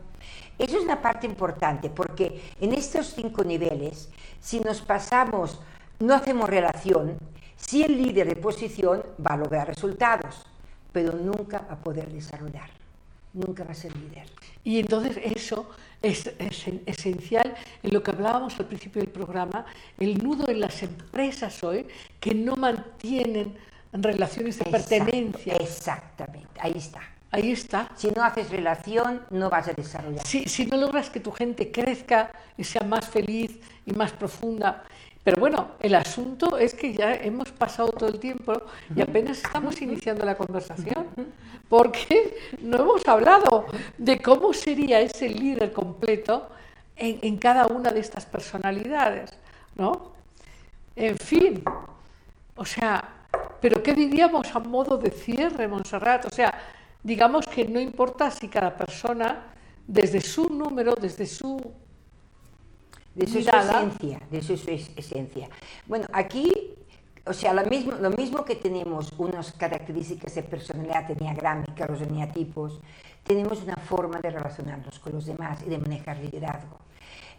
Speaker 3: Eso es una parte importante porque en estos cinco niveles, si nos pasamos, no hacemos relación, si el líder de posición va a lograr resultados, pero nunca va a poder desarrollar, nunca va a ser líder.
Speaker 2: Y entonces eso es, es, esencial en lo que hablábamos al principio del programa, el nudo en las empresas hoy que no mantienen relaciones de
Speaker 3: Exacto,
Speaker 2: pertenencia.
Speaker 3: Exactamente, ahí está.
Speaker 2: Ahí está.
Speaker 3: Si no haces relación, no vas a desarrollar.
Speaker 2: Si, si no logras que tu gente crezca y sea más feliz y más profunda pero bueno, el asunto es que ya hemos pasado todo el tiempo y apenas estamos iniciando la conversación, porque no hemos hablado de cómo sería ese líder completo en, en cada una de estas personalidades, ¿no? En fin, o sea, pero ¿qué diríamos a modo de cierre, Montserrat? O sea, digamos que no importa si cada persona, desde su número, desde su
Speaker 3: de su, esencia, de su, su esencia. Bueno, aquí, o sea, lo mismo, lo mismo que tenemos unas características de personalidad enneagrámica, los eneatipos, tenemos una forma de relacionarnos con los demás y de manejar liderazgo.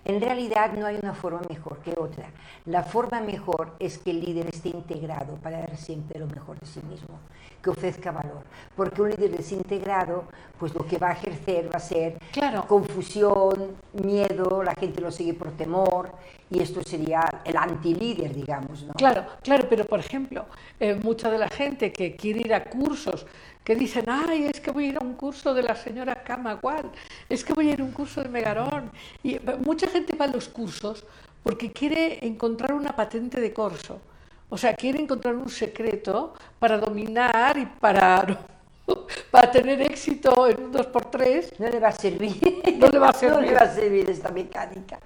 Speaker 3: En realidad no hay una forma mejor que otra. La forma mejor es que el líder esté integrado para dar siempre lo mejor de sí mismo, que ofrezca valor. Porque un líder desintegrado, pues lo que va a ejercer va a ser
Speaker 2: Claro.
Speaker 3: confusión, miedo, la gente lo sigue por temor y esto sería el anti-líder, digamos. ¿no?
Speaker 2: Claro, claro, pero por ejemplo, eh, mucha de la gente que quiere ir a cursos, que dicen, ay, es que voy a ir a un curso de la señora Kamagual, es que voy a ir a un curso de Megarón. Y eh, mucha gente va a los cursos porque quiere encontrar una patente de corso. O sea, quiere encontrar un secreto para dominar y para, [LAUGHS] para tener éxito en un 2x3.
Speaker 3: No le va a servir.
Speaker 2: No le va a servir. [LAUGHS]
Speaker 3: no le va a servir esta mecánica.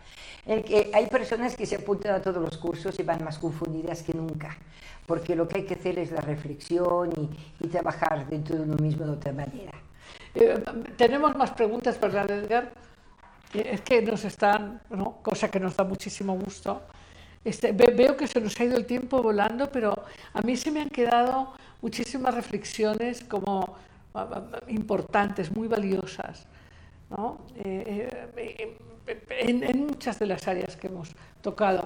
Speaker 3: El que hay personas que se apuntan a todos los cursos y van más confundidas que nunca, porque lo que hay que hacer es la reflexión y, y trabajar dentro de uno mismo de otra manera.
Speaker 2: Eh, tenemos más preguntas, ¿verdad, Edgar? Eh, Es que nos están, ¿no? cosa que nos da muchísimo gusto. Este, ve- veo que se nos ha ido el tiempo volando, pero a mí se me han quedado muchísimas reflexiones como ah, ah, importantes, muy valiosas, ¿no? Eh, eh, en, en muchas de las áreas que hemos tocado.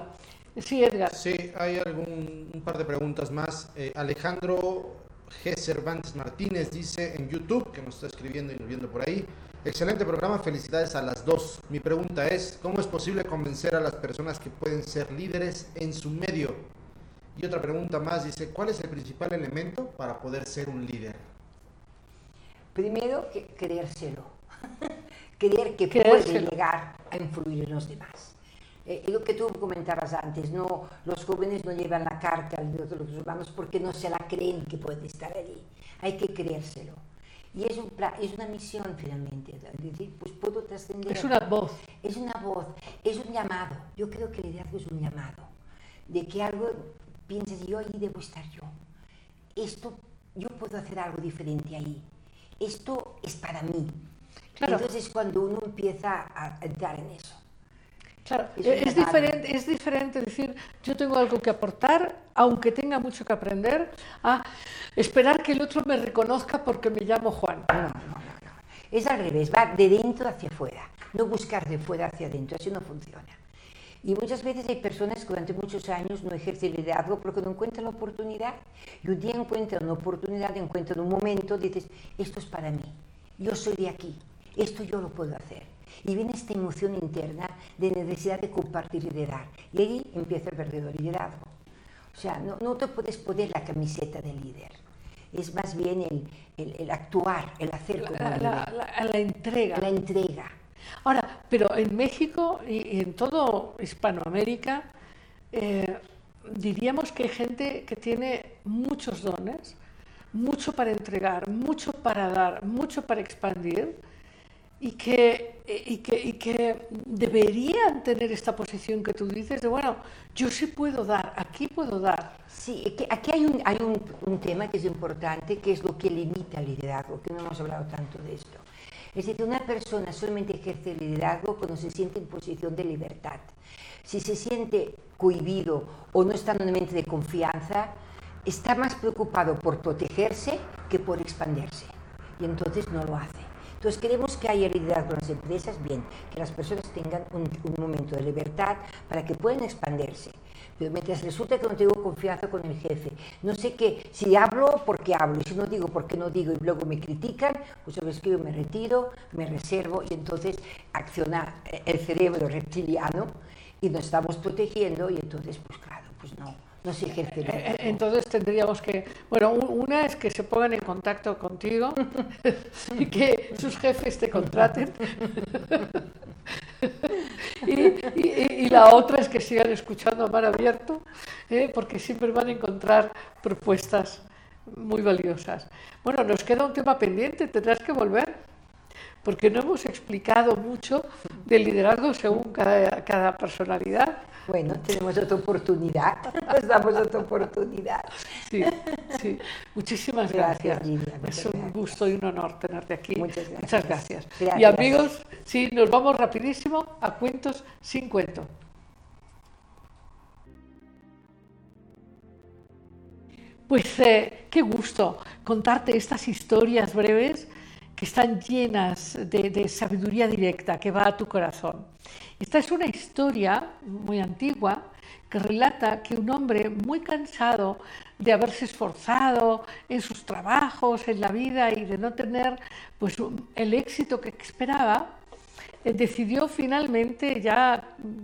Speaker 2: Sí, Edgar.
Speaker 4: Sí, hay algún un par de preguntas más. Eh, Alejandro G. Cervantes Martínez dice en YouTube, que nos está escribiendo y nos viendo por ahí. Excelente programa, felicidades a las dos. Mi pregunta es, ¿cómo es posible convencer a las personas que pueden ser líderes en su medio? Y otra pregunta más dice, ¿cuál es el principal elemento para poder ser un líder?
Speaker 3: Primero, que creérselo. [LAUGHS] Creer que
Speaker 2: Creérselo.
Speaker 3: puede llegar a influir en los demás. Eh, lo que tú comentabas antes, no, los jóvenes no llevan la carta de los humanos porque no se la creen que puede estar allí. Hay que creérselo. Y es, un es una misión finalmente. Es decir, pues puedo trascender.
Speaker 2: Es una voz.
Speaker 3: Es una voz, es un llamado. Yo creo que el liderazgo es un llamado. De que algo piensas, yo ahí debo estar yo. Esto, yo puedo hacer algo diferente ahí. Esto es para mí.
Speaker 2: Claro.
Speaker 3: Entonces cuando uno empieza a entrar en eso.
Speaker 2: Claro,
Speaker 3: Es
Speaker 2: diferente, es diferente decir yo tengo algo que aportar, aunque tenga mucho que aprender, a esperar que el otro me reconozca porque me llamo Juan.
Speaker 3: No, no, no, no. Es al revés, va de dentro hacia afuera, no buscar de fuera hacia adentro, así no funciona. Y muchas veces hay personas que durante muchos años no ejercen liderazgo porque no encuentran la oportunidad. Y un día encuentran una oportunidad, encuentran un momento, dices, esto es para mí, yo soy de aquí, esto yo lo puedo hacer. Y viene esta emoción interna de necesidad de compartir y liderar. Y ahí empieza el verdadero liderazgo. O sea, no, no te puedes poner la camiseta de líder. Es más bien el, el- el actuar, el hacer como
Speaker 2: La,
Speaker 3: líder,
Speaker 2: la- la- la entrega.
Speaker 3: la entrega.
Speaker 2: Ahora, pero en México y, y en todo Hispanoamérica, eh, diríamos que hay gente que tiene muchos dones, mucho para entregar, mucho para dar, mucho para expandir, y que, y que, y que deberían tener esta posición que tú dices de, bueno, yo sí puedo dar, aquí puedo dar.
Speaker 3: Sí, aquí hay, un, hay un, un tema que es importante, que es lo que limita el liderazgo, que no hemos hablado tanto de esto. Es decir, una persona solamente ejerce el liderazgo cuando se siente en posición de libertad. Si se siente cohibido o no está en un ambiente de confianza, está más preocupado por protegerse que por expandirse. Y entonces no lo hace. Entonces queremos que haya liderazgo en las empresas, bien, que las personas tengan un, momento de libertad para que puedan expandirse. Pero mientras resulta que no tengo confianza con el jefe, no sé qué, si hablo, ¿por qué hablo? Y si no digo, ¿por qué no digo? Y luego me critican, pues sabes que yo me retiro, me reservo y entonces acciona eh, el cerebro reptiliano y nos estamos protegiendo y entonces, pues claro, pues no, no se ejerce
Speaker 2: Eh,
Speaker 3: liderazgo.
Speaker 2: Entonces tendríamos que, bueno, una es que se pongan en contacto contigo [LAUGHS] y que sus jefes te contraten. [LAUGHS] y la otra es que sigan escuchando a mar abierto, ¿eh? porque siempre van a encontrar propuestas muy valiosas. Bueno, nos queda un tema pendiente, tendrás que volver, porque no hemos explicado mucho del liderazgo según cada, cada personalidad.
Speaker 3: Bueno, tenemos otra oportunidad, nos damos otra oportunidad.
Speaker 2: Sí, sí. Muchísimas
Speaker 3: Gracias,
Speaker 2: gracias. Es un
Speaker 3: gracias.
Speaker 2: gusto y un honor tenerte aquí.
Speaker 3: Muchas gracias.
Speaker 2: Muchas gracias. Y amigos, sí, nos vamos rapidísimo a cuentos sin cuento. Pues eh, qué gusto contarte estas historias breves que están llenas de, sabiduría directa que va a tu corazón. Esta es una historia muy antigua que relata que un hombre muy cansado de haberse esforzado en sus trabajos, en la vida y de no tener pues, el éxito que esperaba, eh, decidió finalmente ya,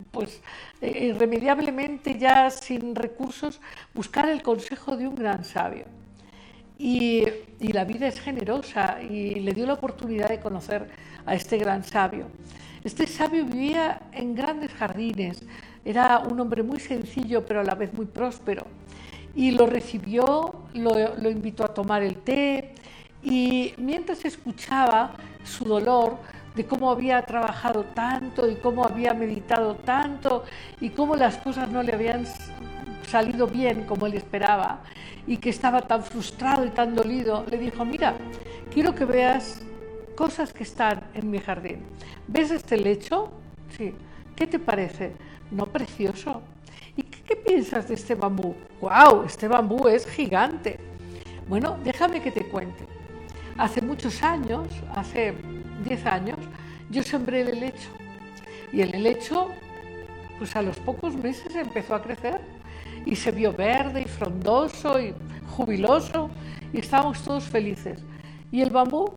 Speaker 2: pues eh, irremediablemente ya sin recursos, buscar el consejo de un gran sabio. Y, la vida es generosa y le dio la oportunidad de conocer a este gran sabio. Este sabio vivía en grandes jardines, era un hombre muy sencillo pero a la vez muy próspero. Y lo recibió, lo invitó a tomar el té y mientras escuchaba su dolor, de cómo había trabajado tanto y cómo había meditado tanto y cómo las cosas no le habían salido bien como él esperaba y que estaba tan frustrado y tan dolido, le dijo, mira, quiero que veas cosas que están en mi jardín. ¿Ves este lecho? Sí. ¿Qué te parece? No precioso. ¿Y qué, piensas de este bambú? ¡Wow! Este bambú es gigante. Bueno, déjame que te cuente. Hace muchos años, hace 10 años, yo sembré el helecho. Y el helecho, pues a los pocos meses empezó a crecer y se vio verde y frondoso y jubiloso y estábamos todos felices. Y el bambú,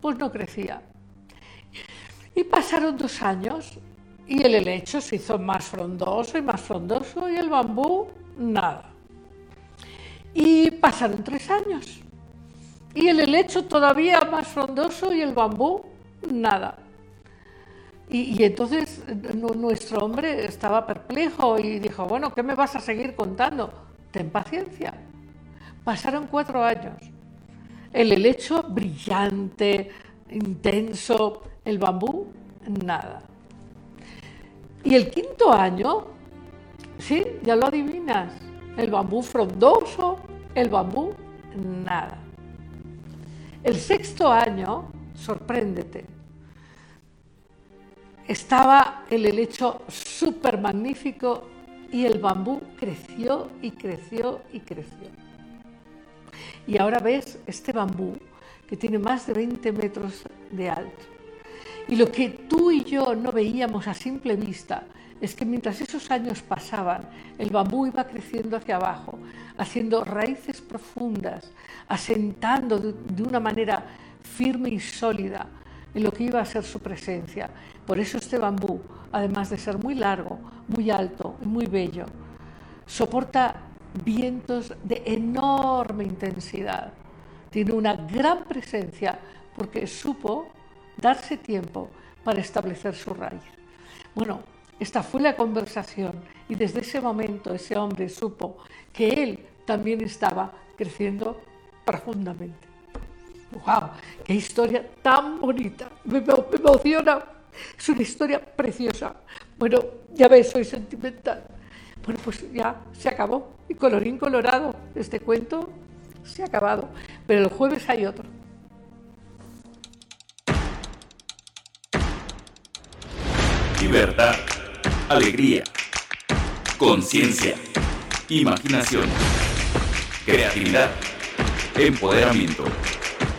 Speaker 2: pues no crecía. Y pasaron dos años y el helecho se hizo más frondoso y más frondoso y el bambú, nada. Y pasaron tres años y el helecho todavía más frondoso y el bambú, nada. Y, entonces nuestro hombre estaba perplejo y dijo, bueno, ¿qué me vas a seguir contando? Ten paciencia. Pasaron cuatro años. El helecho brillante, intenso, el bambú, nada. Y el quinto año, sí, ya lo adivinas, el bambú frondoso, el bambú, nada. El sexto año, sorpréndete, estaba el helecho súper magnífico y el bambú creció y creció y creció. Y ahora ves este bambú que tiene más de 20 metros de alto. Y lo que tú y yo no veíamos a simple vista es que mientras esos años pasaban, el bambú iba creciendo hacia abajo, haciendo raíces profundas, asentando de, una manera firme y sólida en lo que iba a ser su presencia. Por eso este bambú, además de ser muy largo, muy alto y muy bello, soporta vientos de enorme intensidad. Tiene una gran presencia porque supo darse tiempo para establecer su raíz. Bueno, esta fue la conversación y desde ese momento ese hombre supo que él también estaba creciendo profundamente. ¡Wow! ¡Qué historia tan bonita! Me, emociona. Es una historia preciosa. Bueno, ya ves, soy sentimental. Bueno, pues ya se acabó. Y colorín colorado, este cuento se ha acabado. Pero el jueves hay otro.
Speaker 1: Libertad, alegría, conciencia, imaginación, creatividad, empoderamiento